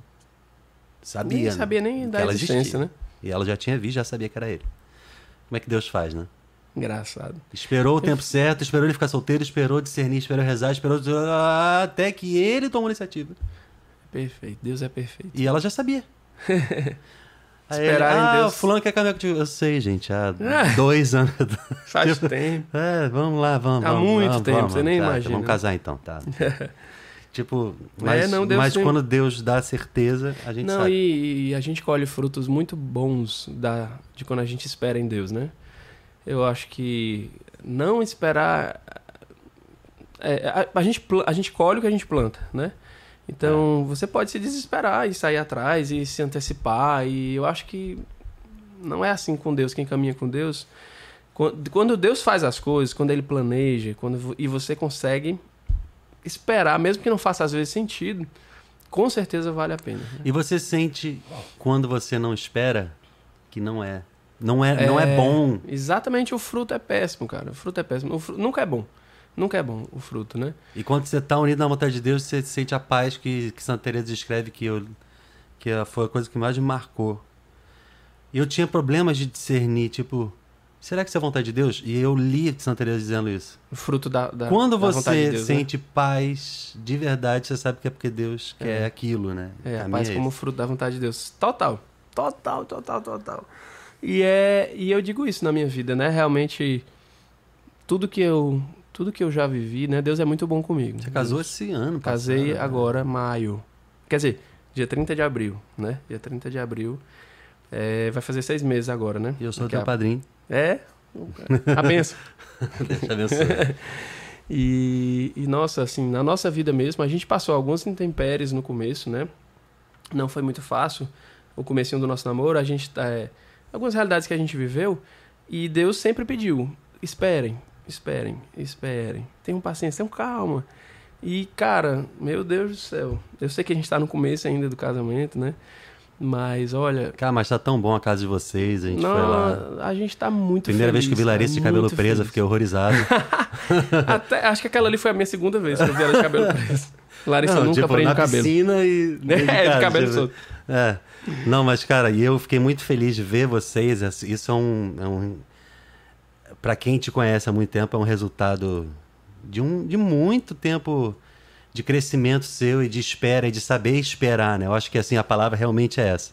sabia. Nem né, sabia nem que da existência, existia. né? E ela já tinha visto, já sabia que era ele. Como é que Deus faz, né? Engraçado. Esperou o tempo certo, esperou ele ficar solteiro, esperou discernir, esperou rezar, esperou até que ele tomou a iniciativa. Perfeito. Deus é perfeito. E ela já sabia. Aí ele, Esperar em ah, Deus." o fulano quer caminhar contigo. Eu sei, gente, há Ah. dois anos. Faz tempo. É, vamos lá, vamos. Há vamos, muito vamos, tempo, vamos, você nem tá, imagina. Vamos casar então, tá. Tipo, mas, É, não, Deus mas quando Deus dá certeza, a gente Não, sabe. e, e a gente colhe frutos muito bons da, de quando a gente espera em Deus, né? Eu acho que não esperar. é, a, a gente, a gente colhe o que a gente planta, né? Então você pode se desesperar e sair atrás e se antecipar. E eu acho que não é assim com Deus, quem caminha com Deus. Quando Deus faz as coisas, quando Ele planeja, quando, e você consegue esperar, mesmo que não faça às vezes sentido, com certeza vale a pena. né? E você sente quando você não espera que não é. Não é, não é bom. Exatamente, o fruto é péssimo, cara. O fruto é péssimo. O fru- Nunca é bom. Nunca é bom o fruto, né? E quando você tá unido na vontade de Deus, você sente a paz que, que Santa Teresa descreve que, eu, que foi a coisa que mais me marcou. E eu tinha problemas de discernir, tipo, será que isso é vontade de Deus? E eu li Santa Teresa dizendo isso. O fruto da, da Quando da vontade você de Deus, né? sente paz de verdade, você sabe que é porque Deus quer aquilo, né? É, a paz é como fruto da vontade de Deus. Total. Total, total, total. E, é, e eu digo isso na minha vida, né? Realmente, tudo que eu, tudo que eu já vivi, né? Deus é muito bom comigo. Você casou Deus- esse ano, Casei passado, né? agora, maio. Quer dizer, dia 30 de abril, né? Dia 30 de abril. É, vai fazer seis meses agora, né? E eu sou Daqui teu a- padrinho. É? A benção. E, e, nossa, assim, na nossa vida mesmo, a gente passou alguns intempéries no começo, né? Não foi muito fácil o comecinho do nosso namoro, a gente tá, é, algumas realidades que a gente viveu e Deus sempre pediu, esperem, esperem, esperem. Tenham paciência, tenham calma. E, cara, meu Deus do céu, eu sei que a gente tá no começo ainda do casamento, né? Mas, olha, Cara, mas tá tão bom a casa de vocês, a gente foi lá. não, a gente tá muito Primeira vez feliz, que eu vi Larissa de cabelo preso, eu fiquei horrorizado. Até, acho que aquela ali foi a minha segunda vez que eu vi ela de cabelo preso. Larissa Não, nunca tipo, prende na o cabelo. piscina e... É, de cabelo tipo, solto. É. Não, mas, cara, e eu fiquei muito feliz de ver vocês. Isso é um. É um para quem te conhece há muito tempo, é um resultado de, um, de muito tempo de crescimento seu e de espera e de saber esperar, né? Eu acho que assim a palavra realmente é essa.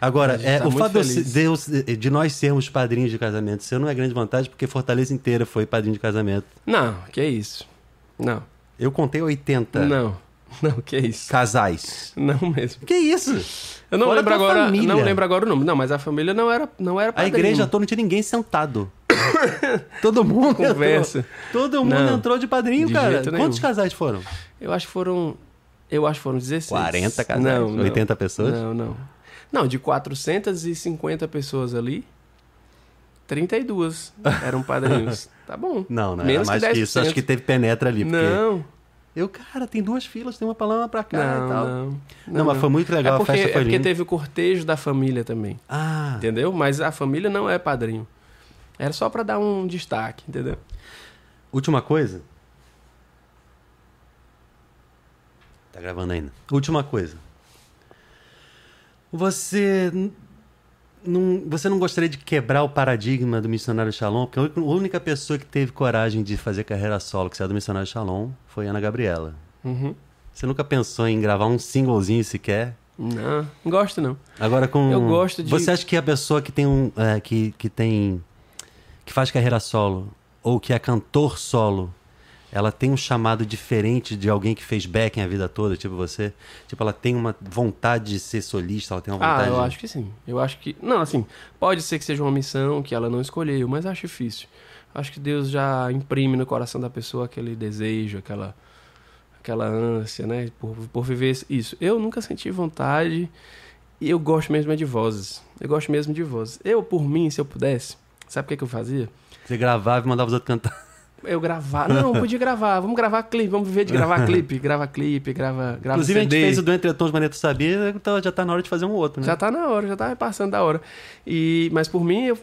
Agora, A é, tá o fato de Deus, de nós sermos padrinhos de casamento seu não é grande vantagem, porque Fortaleza inteira foi padrinho de casamento. Não, que isso. Não, Eu contei 80 não, não, que isso. casais. Não mesmo. Que isso? Eu não Fora lembro agora, família. não lembro agora o nome. Não, mas a família não era, não era A padrinho. igreja toda não tinha ninguém sentado. Todo mundo Conversa. entrou. Todo mundo Não, entrou de padrinho, de cara. nenhum. Quantos casais foram? Eu acho que foram, eu acho que foram 16. 40 casais? Não, não. 80 pessoas? Não, não. Não, de 450 pessoas ali, 32 eram padrinhos. Tá bom. Não, não, Menos era mais que que, isso. 10%. Acho que teve penetra ali. Porque Não, eu, cara, tem duas filas, tem uma pra lá, uma pra cá não, e tal. não, Não, mas foi muito legal, é porque, a festa foi é porque linda. teve o cortejo da família também, Ah, entendeu? Mas a família não é padrinho. Era só pra dar um destaque, entendeu? última coisa. Tá gravando ainda. Última coisa. Você não, você não gostaria de quebrar o paradigma do missionário Shalom? Porque a única- a única pessoa que teve coragem de fazer carreira solo, que saiu do missionário Shalom, foi Ana Gabriela. Uhum. Você nunca pensou em gravar um singlezinho sequer? Não, não gosto não. Agora com. Eu gosto de- Você acha que a pessoa que tem um. é, que, que tem. que faz carreira solo, ou que é cantor solo, ela tem um chamado diferente de alguém que fez backing a vida toda, tipo você? Tipo, ela tem uma vontade de ser solista, ela tem uma Ah, vontade. eu de- acho que sim. Eu acho que. Não, assim, pode ser que seja uma missão que ela não escolheu, mas acho difícil. Acho que Deus já imprime no coração da pessoa aquele desejo, aquela, aquela ânsia, né? Por, por viver isso. Eu nunca senti vontade e eu gosto mesmo é de vozes. Eu gosto mesmo de vozes. Eu, por mim, se eu pudesse, sabe o que, que eu fazia? Você gravava e mandava os outros cantar. Eu gravar. Não, podia gravar. Vamos gravar clipe, vamos viver de gravar clipe. Grava clipe, grava, grava Inclusive, a gente CD. fez o do Entretons Maneto Sabia, então já tá na hora de fazer um outro, né? Já tá na hora, já tá passando da hora. E, mas por mim, eu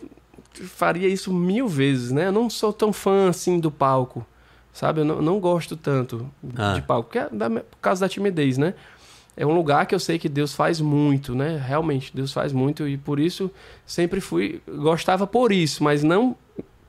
faria isso mil vezes, né? Eu não sou tão fã assim do palco, sabe? Eu não, não gosto tanto Ah. de palco, é da- por causa da timidez, né? É um lugar que eu sei que Deus faz muito, né? Realmente, Deus faz muito e por isso sempre fui. Gostava por isso, mas não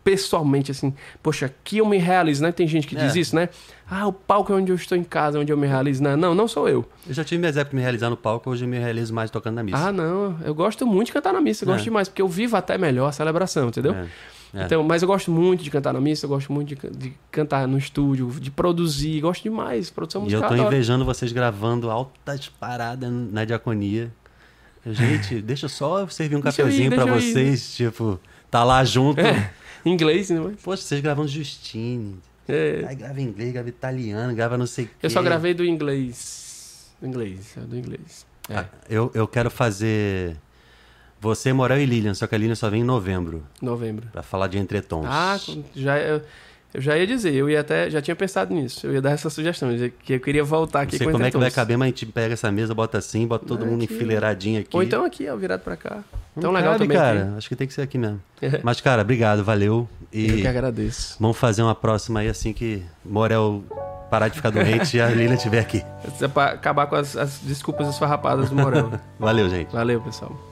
pessoalmente, assim. Poxa, aqui eu me realizo, né? Tem gente que diz É. isso, né? Ah, o palco é onde eu estou em casa, onde eu me realizo. Não, não, não sou eu. Eu já tive minhas épocas de me realizar no palco, hoje eu me realizo mais tocando na missa. Ah, não. Eu gosto muito de cantar na missa. Eu É. gosto demais, porque eu vivo até melhor a celebração, entendeu? É, é. Então, mas eu gosto muito de cantar na missa, eu gosto muito de, de cantar no estúdio, de produzir, gosto demais. Produção E eu musical. tô adoro. invejando vocês gravando altas paradas na diaconia. Gente, deixa eu só servir um cafezinho pra deixa eu ir, vocês, tipo, tá lá junto. É, inglês, né? mas- Poxa, vocês gravam Justine. É. Aí grava em inglês, grava italiano, grava não sei o quê. Eu só gravei do inglês. Do inglês, é do inglês. É. Ah, eu, eu quero fazer você, Morel e Lilian, só que a Lilian só vem em novembro, Novembro. pra falar de entretons. Ah, já eu, eu já ia dizer, eu ia até já tinha pensado nisso. Eu ia dar essa sugestão, que eu queria voltar não aqui sei com como é que vai caber, mas a gente pega essa mesa, bota assim, bota todo Não, mundo aqui. enfileiradinho aqui. Ou então aqui, ó, virado pra cá. Não Tão legal cabe, também. cara. Acho que tem que ser aqui mesmo. aqui. Mas, cara, obrigado, valeu. E Eu que agradeço. vamos fazer uma próxima aí assim que Morel parar de ficar doente e a Lilian estiver aqui. É pra acabar com as, as desculpas esfarrapadas do Morel. Valeu, gente. Valeu, pessoal.